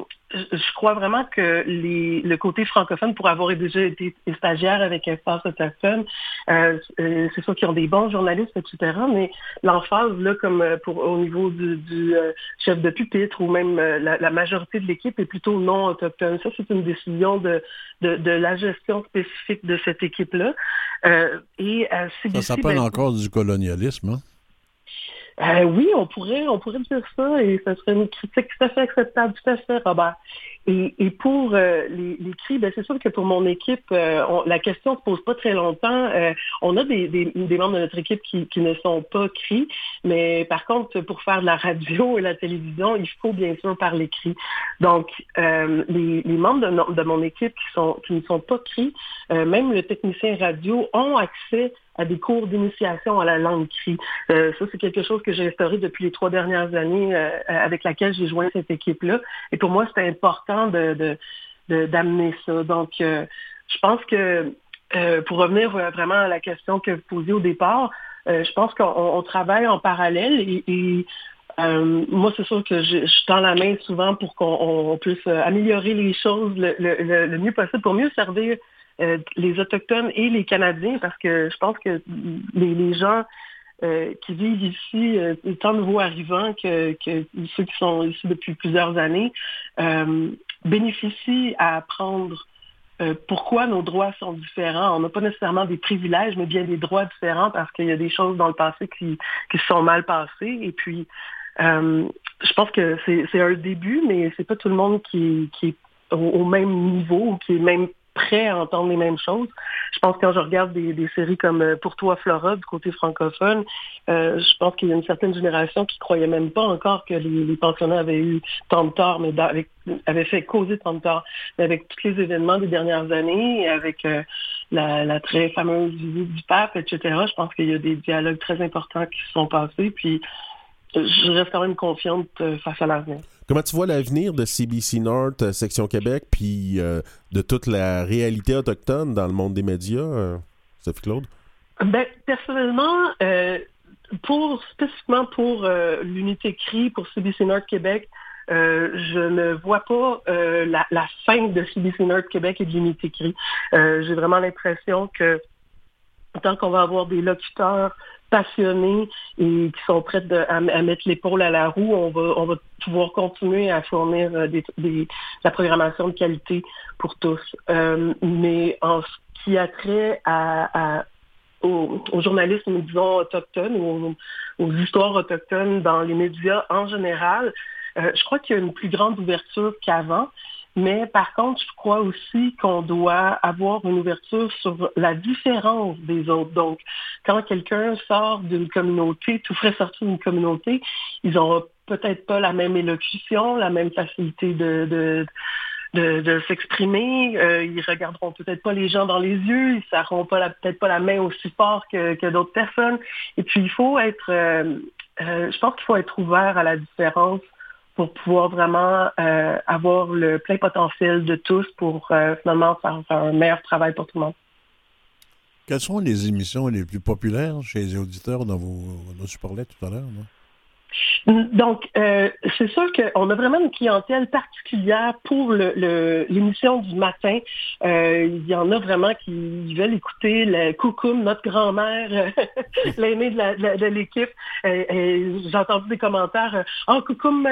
je crois vraiment que les, le côté francophone, pour avoir déjà été stagiaire avec Espace Autochtone, euh, euh, c'est sûr qu'ils ont des bons journalistes, etc. Mais l'emphase, là, comme euh, pour au niveau du, du euh, chef de pupitre ou même la, la, majorité de l'équipe est plutôt non autochtone. Ça, c'est une décision de, de, de, la gestion spécifique de cette équipe-là. et CBC, ça s'appelle ben, encore du colonialisme, hein? Euh, oui, on pourrait, on pourrait dire ça et ce serait une critique tout à fait acceptable, tout à fait, Robert. Et, et pour euh, les, cris, ben c'est sûr que pour mon équipe, euh, la question se pose pas très longtemps. Euh, on a des, des, des, membres de notre équipe qui, qui, ne sont pas cris, mais par contre, pour faire de la radio et la télévision, il faut bien sûr parler cris. Donc, les, les, membres de, de, mon équipe qui, sont, qui ne sont pas cris, même le technicien radio, ont accès à des cours d'initiation à la langue cri. Euh, ça, c'est quelque chose que j'ai instauré depuis les trois dernières années euh, avec laquelle j'ai joint cette équipe-là. Et pour moi, c'était important d'amener ça. Donc, euh, je pense que euh, pour revenir vraiment à la question que vous posiez au départ, euh, je pense qu'on travaille en parallèle et, moi, c'est sûr que je, tends la main souvent pour qu'on puisse améliorer les choses le, mieux possible pour mieux servir les Autochtones et les Canadiens parce que je pense que les, gens qui vivent ici, tant nouveaux arrivants que, que, ceux qui sont ici depuis plusieurs années, bénéficient à apprendre euh, pourquoi nos droits sont différents. On n'a pas nécessairement des privilèges, mais bien des droits différents parce qu'il y a des choses dans le passé qui, qui sont mal passées. Et puis, euh, je pense que c'est un début, mais c'est pas tout le monde qui, qui est au, même niveau qui est même à entendre les mêmes choses. Je pense que quand je regarde des, séries comme euh, Pour toi Flora du côté francophone, euh, je pense qu'il y a une certaine génération qui croyait même pas encore que les, pensionnats avaient eu tant de tort, mais avec, avaient fait causer tant de tort. Mais avec tous les événements des dernières années, avec euh, la, très fameuse visite du pape, etc., je pense qu'il y a des dialogues très importants qui se sont passés. Puis je reste quand même confiante face à l'avenir. Comment tu vois l'avenir de CBC North, Section Québec, puis de toute la réalité autochtone dans le monde des médias, Sophie Claude? Ben, personnellement, pour spécifiquement pour l'unité CRI, pour CBC North Québec, euh, je ne vois pas euh, la, la, fin de CBC Nord Québec et de l'unité CRI. Euh, j'ai vraiment l'impression que tant qu'on va avoir des locuteurs passionnés et qui sont prêts à, mettre l'épaule à la roue, on va, pouvoir continuer à fournir des, la programmation de qualité pour tous. mais en ce qui a trait à, à au, journalisme, disons, autochtone, ou aux, histoires autochtones dans les médias en général, euh, je crois qu'il y a une plus grande ouverture qu'avant. Mais par contre, je crois aussi qu'on doit avoir une ouverture sur la différence des autres. Donc, quand quelqu'un sort d'une communauté, tout frais sortir d'une communauté, ils n'auront peut-être pas la même élocution, la même facilité de, de, s'exprimer. Euh, ils regarderont peut-être pas les gens dans les yeux, ils serront pas peut-être pas la main aussi fort que, d'autres personnes. Et puis, il faut être, euh, je pense qu'il faut être ouvert à la différence pour pouvoir vraiment euh, avoir le plein potentiel de tous pour euh, finalement faire, un meilleur travail pour tout le monde. Quelles sont les émissions les plus populaires chez les auditeurs dont vous, dont tu parlais tout à l'heure? Donc, euh, c'est sûr qu'on a vraiment une clientèle particulière pour l'émission du matin. Euh, il y en a vraiment qui veulent écouter le coucou notre grand-mère, euh, [LAUGHS] l'aînée de l'équipe. J'ai entendu des commentaires. Oh, coucou,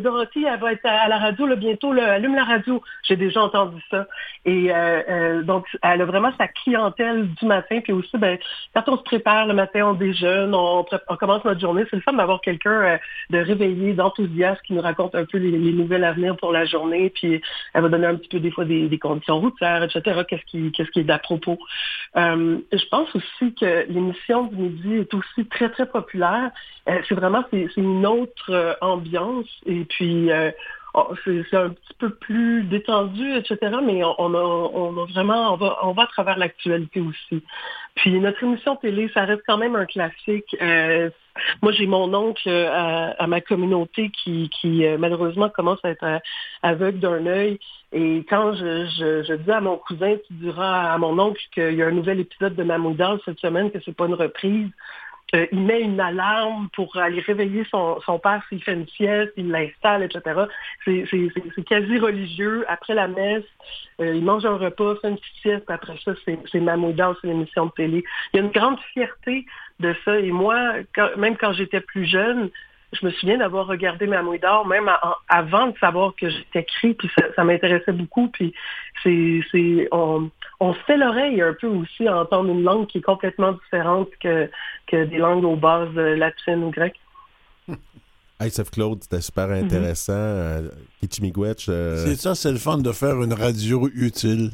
Dorothy, elle va être à la radio là, bientôt. allume la radio. J'ai déjà entendu ça. Et donc, elle a vraiment sa clientèle du matin. Puis aussi, ben, quand on se prépare le matin, on déjeune, on, on commence notre journée. C'est le fun d'avoir quelqu'un de réveiller, d'enthousiasme, qui nous raconte un peu les, nouvelles à venir pour la journée, puis elle va donner un petit peu des fois des, conditions routières, etc., qu'est-ce qui, est d'à propos? Euh, je pense aussi que l'émission du midi est aussi très, très populaire. Euh, c'est vraiment, c'est, une autre ambiance, et puis c'est un petit peu plus détendu, etc. Mais on, a, on a vraiment, on va, on va à travers l'actualité aussi. Puis notre émission télé, ça reste quand même un classique. Euh, moi, j'ai mon oncle euh, à, ma communauté qui, qui euh, malheureusement commence à être aveugle d'un œil. Et quand je, je, dis à mon cousin, tu diras à mon oncle qu'il y a un nouvel épisode de Mamoudal cette semaine, que c'est pas une reprise, euh, il met une alarme pour aller réveiller son, père s'il fait une sieste, il l'installe, etc. C'est quasi religieux. Après la messe, euh, il mange un repas, fait une petite sieste. Après ça, c'est Mamoudal, c'est l'émission de télé. Il y a une grande fierté de ça. Et moi, même quand j'étais plus jeune, je me souviens d'avoir regardé Mamouille d'or même avant de savoir que j'étais écrit, puis ça, m'intéressait beaucoup. Puis c'est, on, on se fait l'oreille un peu aussi à entendre une langue qui est complètement différente que, que des langues aux bases latines ou grecques. [LAUGHS] Hey, Claude, c'était super mhm. intéressant. Mm C'est ça, c'est le fun de faire une radio utile.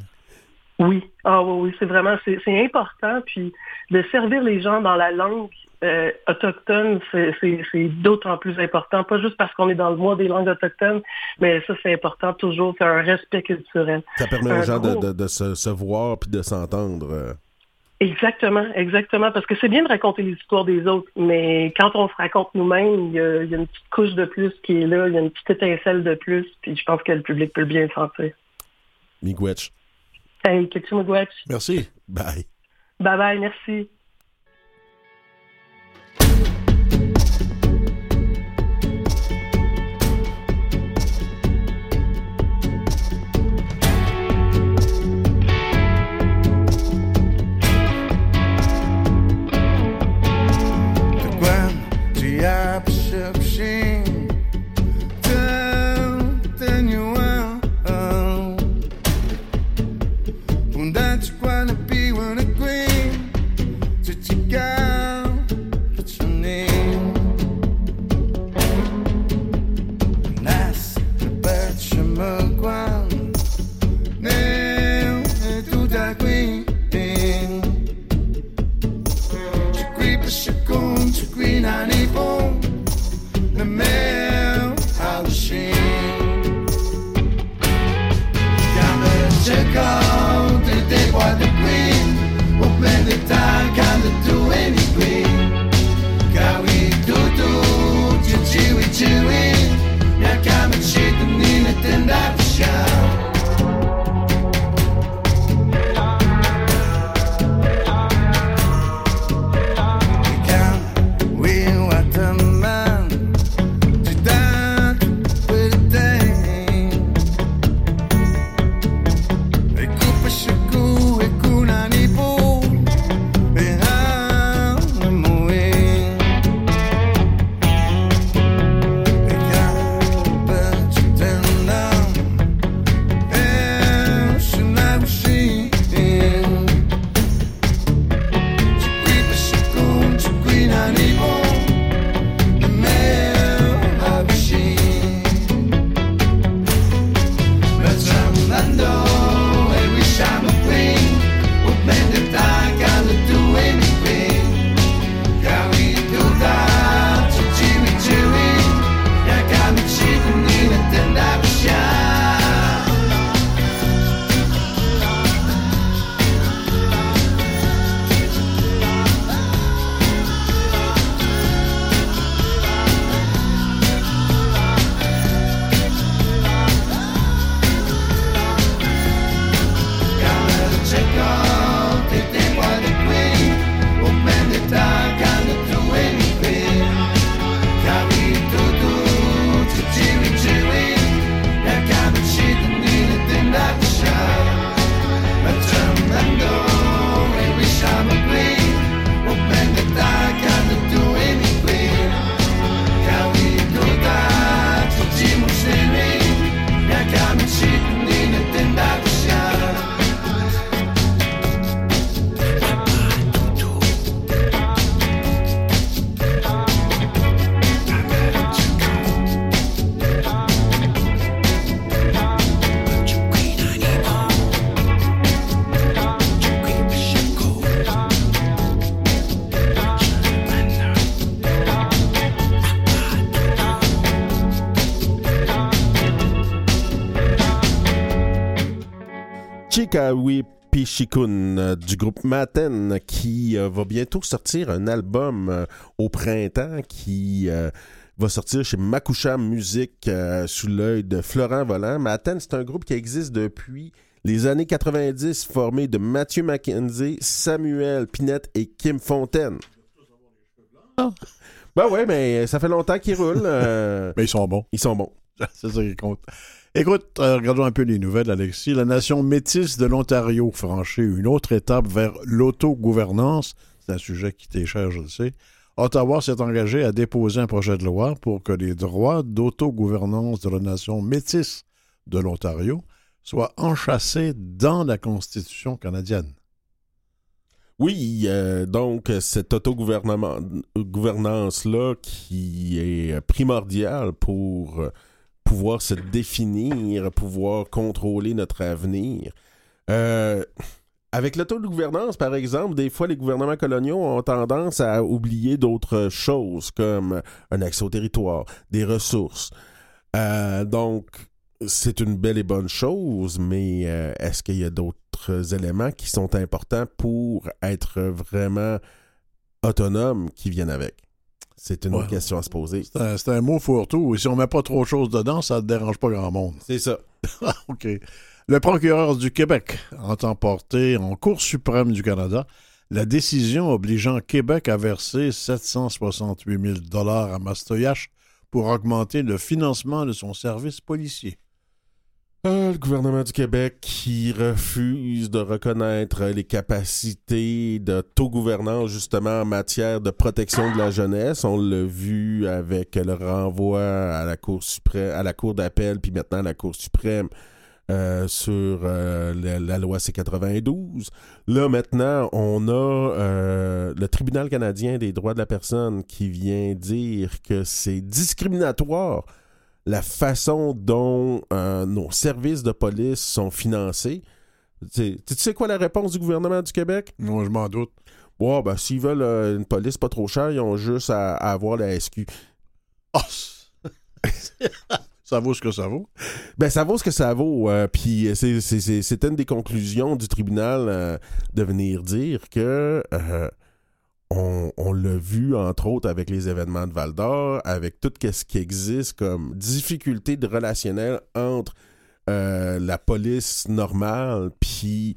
Oui, ah oui, oui, c'est vraiment, c'est important. Puis de servir les gens dans la langue euh, autochtone, c'est d'autant plus important, pas juste parce qu'on est dans le mois des langues autochtones, mais ça, c'est important toujours, c'est un respect culturel. Ça permet aux gens de, se, voir puis de s'entendre. Euh. Exactement, exactement, parce que c'est bien de raconter les histoires des autres, mais quand on se raconte nous-mêmes, il y, a une petite couche de plus qui est là, il y a une petite étincelle de plus, puis je pense que le public peut bien sentir. Miigwech. Hey, Merci. Bye. Bye bye, merci. ucieka Chikawi Pichikun euh, du groupe Maten qui euh, va bientôt sortir un album euh, au printemps qui va sortir chez Makusha Music sous l'œil de Florent Volant. Maten, c'est un groupe qui existe depuis les années 90, formé de Mathieu Mackenzie, Samuel Pinette et Kim Fontaine. Oh. Ben ouais, mais ça fait longtemps qu'ils roulent. [LAUGHS] mais ils sont bons. Ils sont bons. [LAUGHS] c'est ça qui compte. Écoute, euh, regardons un peu les nouvelles, Alexis. La nation métisse de l'Ontario franchit une autre étape vers l'autogouvernance. C'est un sujet qui t'est cher, je le sais. Ottawa s'est engagé à déposer un projet de loi pour que les droits d'autogouvernance de la nation métisse de l'Ontario soient enchâssés dans la Constitution canadienne. Oui, euh, donc cette autogouvernance-là qui est primordiale pour pouvoir se définir, pouvoir contrôler notre avenir. Euh, avec l'autogouvernance, par exemple, des fois, les gouvernements coloniaux ont tendance à oublier d'autres choses, comme un accès au territoire, des ressources. Euh, donc, c'est une belle et bonne chose, mais euh, est-ce qu'il y a d'autres éléments qui sont importants pour être vraiment autonome qui viennent avec? C'est une autre question à se poser. C'est un, mot fourre-tout. Si on met pas trop de choses dedans, ça ne dérange pas grand monde. C'est ça. [LAUGHS] OK. Le procureur du Québec entend porter en Cour suprême du Canada la décision obligeant Québec à verser 768 000 à Mastoyache pour augmenter le financement de son service policier. Euh, le gouvernement du Québec qui refuse de reconnaître les capacités de taux gouvernance justement en matière de protection de la jeunesse. On l'a vu avec le renvoi à la Cour suprême, à la Cour d'appel, puis maintenant à la Cour suprême euh, sur euh, la, loi C92. Là, maintenant, on a le Tribunal canadien des droits de la personne qui vient dire que c'est discriminatoire la façon dont euh, nos services de police sont financés. Tu sais quoi la réponse du gouvernement du Québec? Non, je m'en doute. Bon, ben, s'ils veulent euh, une police pas trop chère, ils ont juste à, avoir la SQ. Oh! [LAUGHS] ça vaut ce que ça vaut? Ben, ça vaut ce que ça vaut. Euh, puis c'est une des conclusions du tribunal de venir dire que on, l'a vu, entre autres, avec les événements de Val d'Or, avec tout ce qui existe comme difficulté de relationnel entre euh, la police normale puis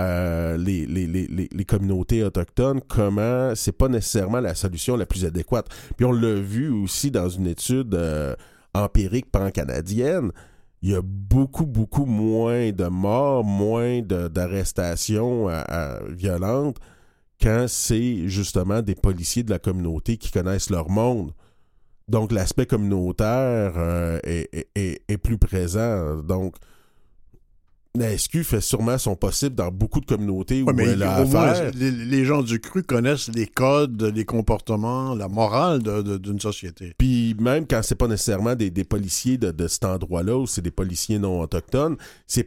euh, les, communautés autochtones, comment c'est pas nécessairement la solution la plus adéquate. Puis on l'a vu aussi dans une étude euh, empirique pan-canadienne, il y a beaucoup, beaucoup moins de morts, moins d'arrestations violentes quand c'est justement des policiers de la communauté qui connaissent leur monde. Donc l'aspect communautaire euh, est, plus présent. Donc la SQ fait sûrement son possible dans beaucoup de communautés où elle a affaire. les, gens du cru connaissent les codes, les comportements, la morale d'une société. Puis même quand c'est pas nécessairement des, policiers de, cet endroit-là ou c'est des policiers non autochtones, ces,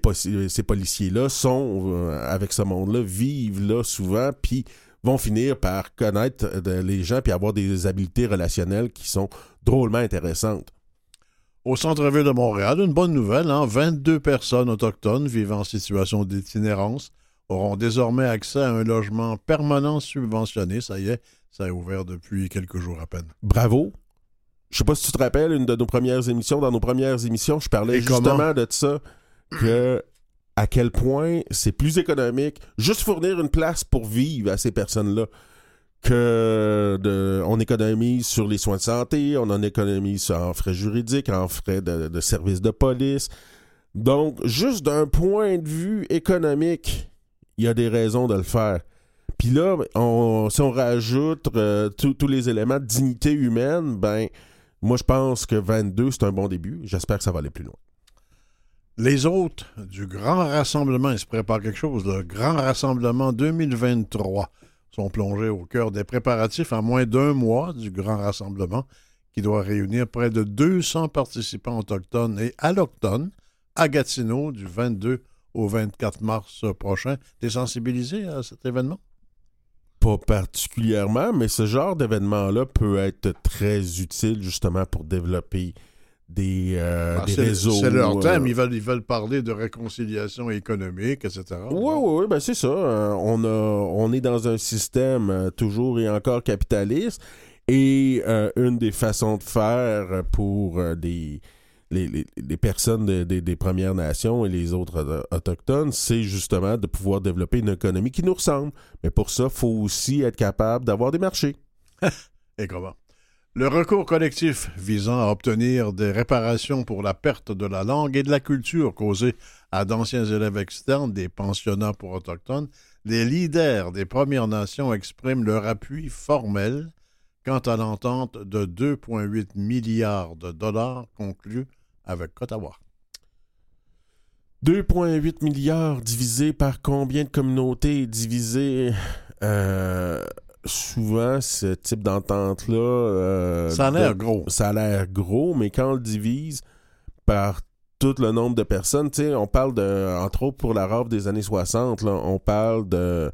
ces policiers-là sont euh, avec ce monde-là, vivent là souvent, puis vont finir par connaître euh, les gens puis avoir des habiletés relationnelles qui sont drôlement intéressantes. Au centre-ville de Montréal, une bonne nouvelle, hein? 22 personnes autochtones vivant en situation d'itinérance auront désormais accès à un logement permanent subventionné. Ça y est, ça a ouvert depuis quelques jours à peine. Bravo. Je sais pas si tu te rappelles, une de nos premières émissions, dans nos premières émissions, je parlais justement de ça, que à quel point c'est plus économique juste fournir une place pour vivre à ces personnes-là que de, on économise sur les soins de santé, on en économise en frais juridiques, en frais de, services de police. Donc, juste d'un point de vue économique, il y a des raisons de le faire. Puis là, si on rajoute euh, tous les éléments de dignité humaine, ben, moi, je pense que 22, c'est un bon début. J'espère que ça va aller plus loin. Les autres du grand rassemblement, il se prépare quelque chose, le grand rassemblement 2023, sont plongés au cœur des préparatifs à moins d'un mois du grand rassemblement qui doit réunir près de 200 participants autochtones et allochtones à Gatineau du 22 au 24 mars prochain. T'es sensibilisé à cet événement? Pas particulièrement, mais ce genre d'événement-là peut être très utile justement pour développer des, euh, Ah, des réseaux. C'est leur euh, thème, ils veulent, ils veulent parler de réconciliation économique, etc. Oui, oui, oui, ben c'est ça. Euh, on, a, on est dans un système toujours et encore capitaliste. Et euh, une des façons de faire pour des, les, les- les personnes de- de- des Premières Nations et les autres auto- autochtones, c'est justement de pouvoir développer une économie qui nous ressemble. Mais pour ça, il faut aussi être capable d'avoir des marchés. [LAUGHS] Et comment? Le recours collectif visant à obtenir des réparations pour la perte de la langue et de la culture causée à d'anciens élèves externes des pensionnats pour autochtones, les leaders des Premières Nations expriment leur appui formel quant à l'entente de 2,8 milliards de dollars conclue avec Ottawa. 2,8 milliards divisé par combien de communautés divisé euh, souvent ce type d'entente-là. euh, Ça a l'air gros. Ça a l'air gros, mais quand on le divise par tout le nombre de personnes, tu sais, on parle de, entre autres pour la RAF des années 60, là, on parle de,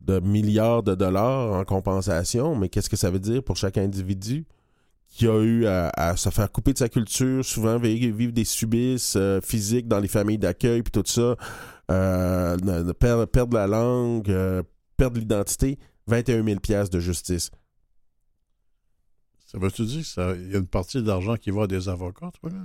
de milliards de dollars en compensation, mais qu'est-ce que ça veut dire pour chaque individu? qui a eu à, à se faire couper de sa culture, souvent vi- vivre des subisses euh, physiques dans les familles d'accueil, puis tout ça, euh, perdre, perdre la langue, euh, perdre l'identité, 21 000 piastres de justice. Ça veut-tu dire qu'il y a une partie de l'argent qui va à des avocats, toi, là?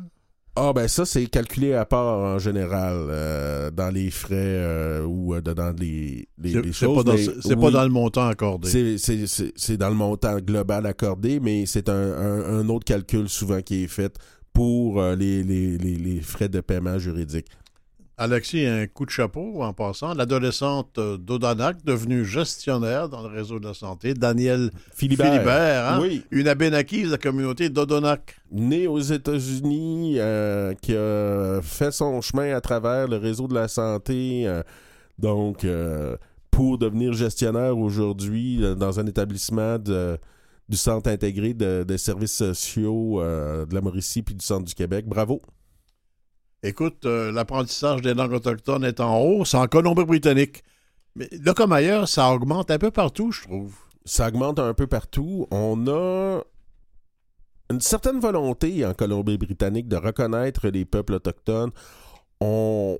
Ah ben ça, c'est calculé à part en général euh, dans les frais euh, ou euh, dans les, choses. pas, c'est pas oui, dans le montant accordé. c'est- dans le montant global accordé, mais c'est un, un- un autre calcul souvent qui est fait pour les- les frais de paiement juridique. Alexis, un coup de chapeau en passant. L'adolescente euh, d'Odanak, devenue gestionnaire dans le réseau de la santé, Danielle Philibert, Philibert, hein? oui, une abénakise de la communauté d'Odonak. né aux États-Unis, euh, qui a fait son chemin à travers le réseau de la santé, euh, donc euh, pour devenir gestionnaire aujourd'hui dans un établissement de- du Centre intégré de, de services sociaux de la Mauricie puis du Centre du Québec. Bravo! Écoute, euh, l'apprentissage des langues autochtones est en hausse en Colombie-Britannique. Mais là, comme ailleurs, ça augmente un peu partout, je trouve. Ça augmente un peu partout. On a une certaine volonté en Colombie-Britannique de reconnaître les peuples autochtones. On,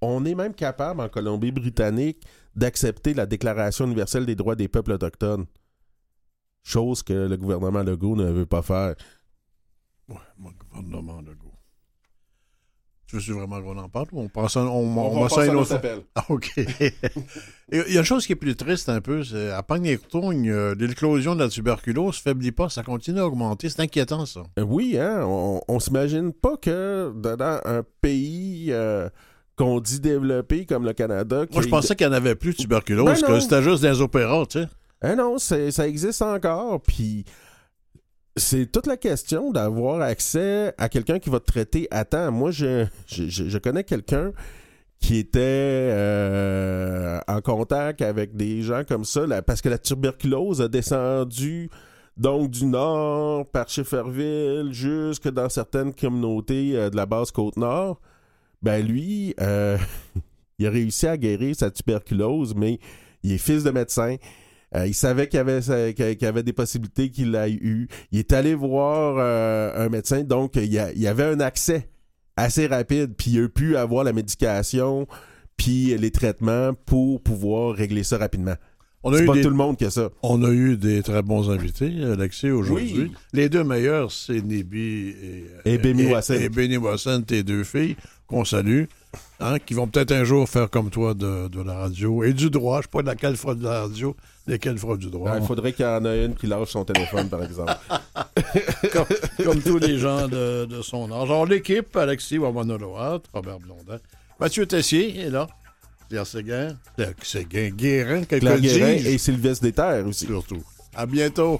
on est même capable en Colombie-Britannique d'accepter la Déclaration universelle des droits des peuples autochtones. Chose que le gouvernement Legault ne veut pas faire. Ouais, mon gouvernement, le goût. Tu veux vraiment qu'on en parle ou on passe à, on, on, passe à une autre Ah, OK. [LAUGHS] Il y a une chose qui est plus triste un peu, c'est à Pagny-Retourgne, euh, l'éclosion de la tuberculose ne faiblit pas, ça continue à augmenter. C'est inquiétant, ça. Euh, Oui, hein, on, on s'imagine pas que dans un pays euh, qu'on dit développé comme le Canada... Moi, je pensais qu'il n'y en avait plus de tuberculose, Ben que c'était juste des opéras, tu sais. Ah non, ça existe encore, puis c'est toute la question d'avoir accès à quelqu'un qui va te traiter à temps. Moi, je, je, je- connais quelqu'un qui était euh, en contact avec des gens comme ça, parce que la tuberculose a descendu donc du nord par Schefferville jusque dans certaines communautés euh, de la basse côte nord. Ben lui, euh, [LAUGHS] il a réussi à guérir sa tuberculose, mais il est fils de médecin. Euh, il savait qu'il y avait, qu'il des possibilités qu'il l'ait eu. Il est allé voir euh, un médecin, donc il y, a- il avait un accès assez rapide, puis il a pu avoir la médication, puis les traitements pour pouvoir régler ça rapidement. On a, C'est eu pas des, tout le monde qui a ça. on a eu des très bons invités, Alexis, aujourd'hui. Oui. Les deux meilleurs, c'est Nibi et, Et Wasson, tes deux filles, qu'on salue. Hein, qui vont peut-être un jour faire comme toi de, de la radio et du droit. Je sais pas laquelle fera de la radio, lesquelles fera du droit. Ben, Il faudrait qu'il y en ait une qui lâche son téléphone, par exemple. [LAUGHS] comme, comme tous les gens de, de son âge. Alors, l'équipe, Alexis Wawanoloat, Robert Blondin, Mathieu Tessier est là. Pierre Séguin, Séguin, Guérin, dis Guérin et Sylvestre Déterre aussi. Surtout. À bientôt.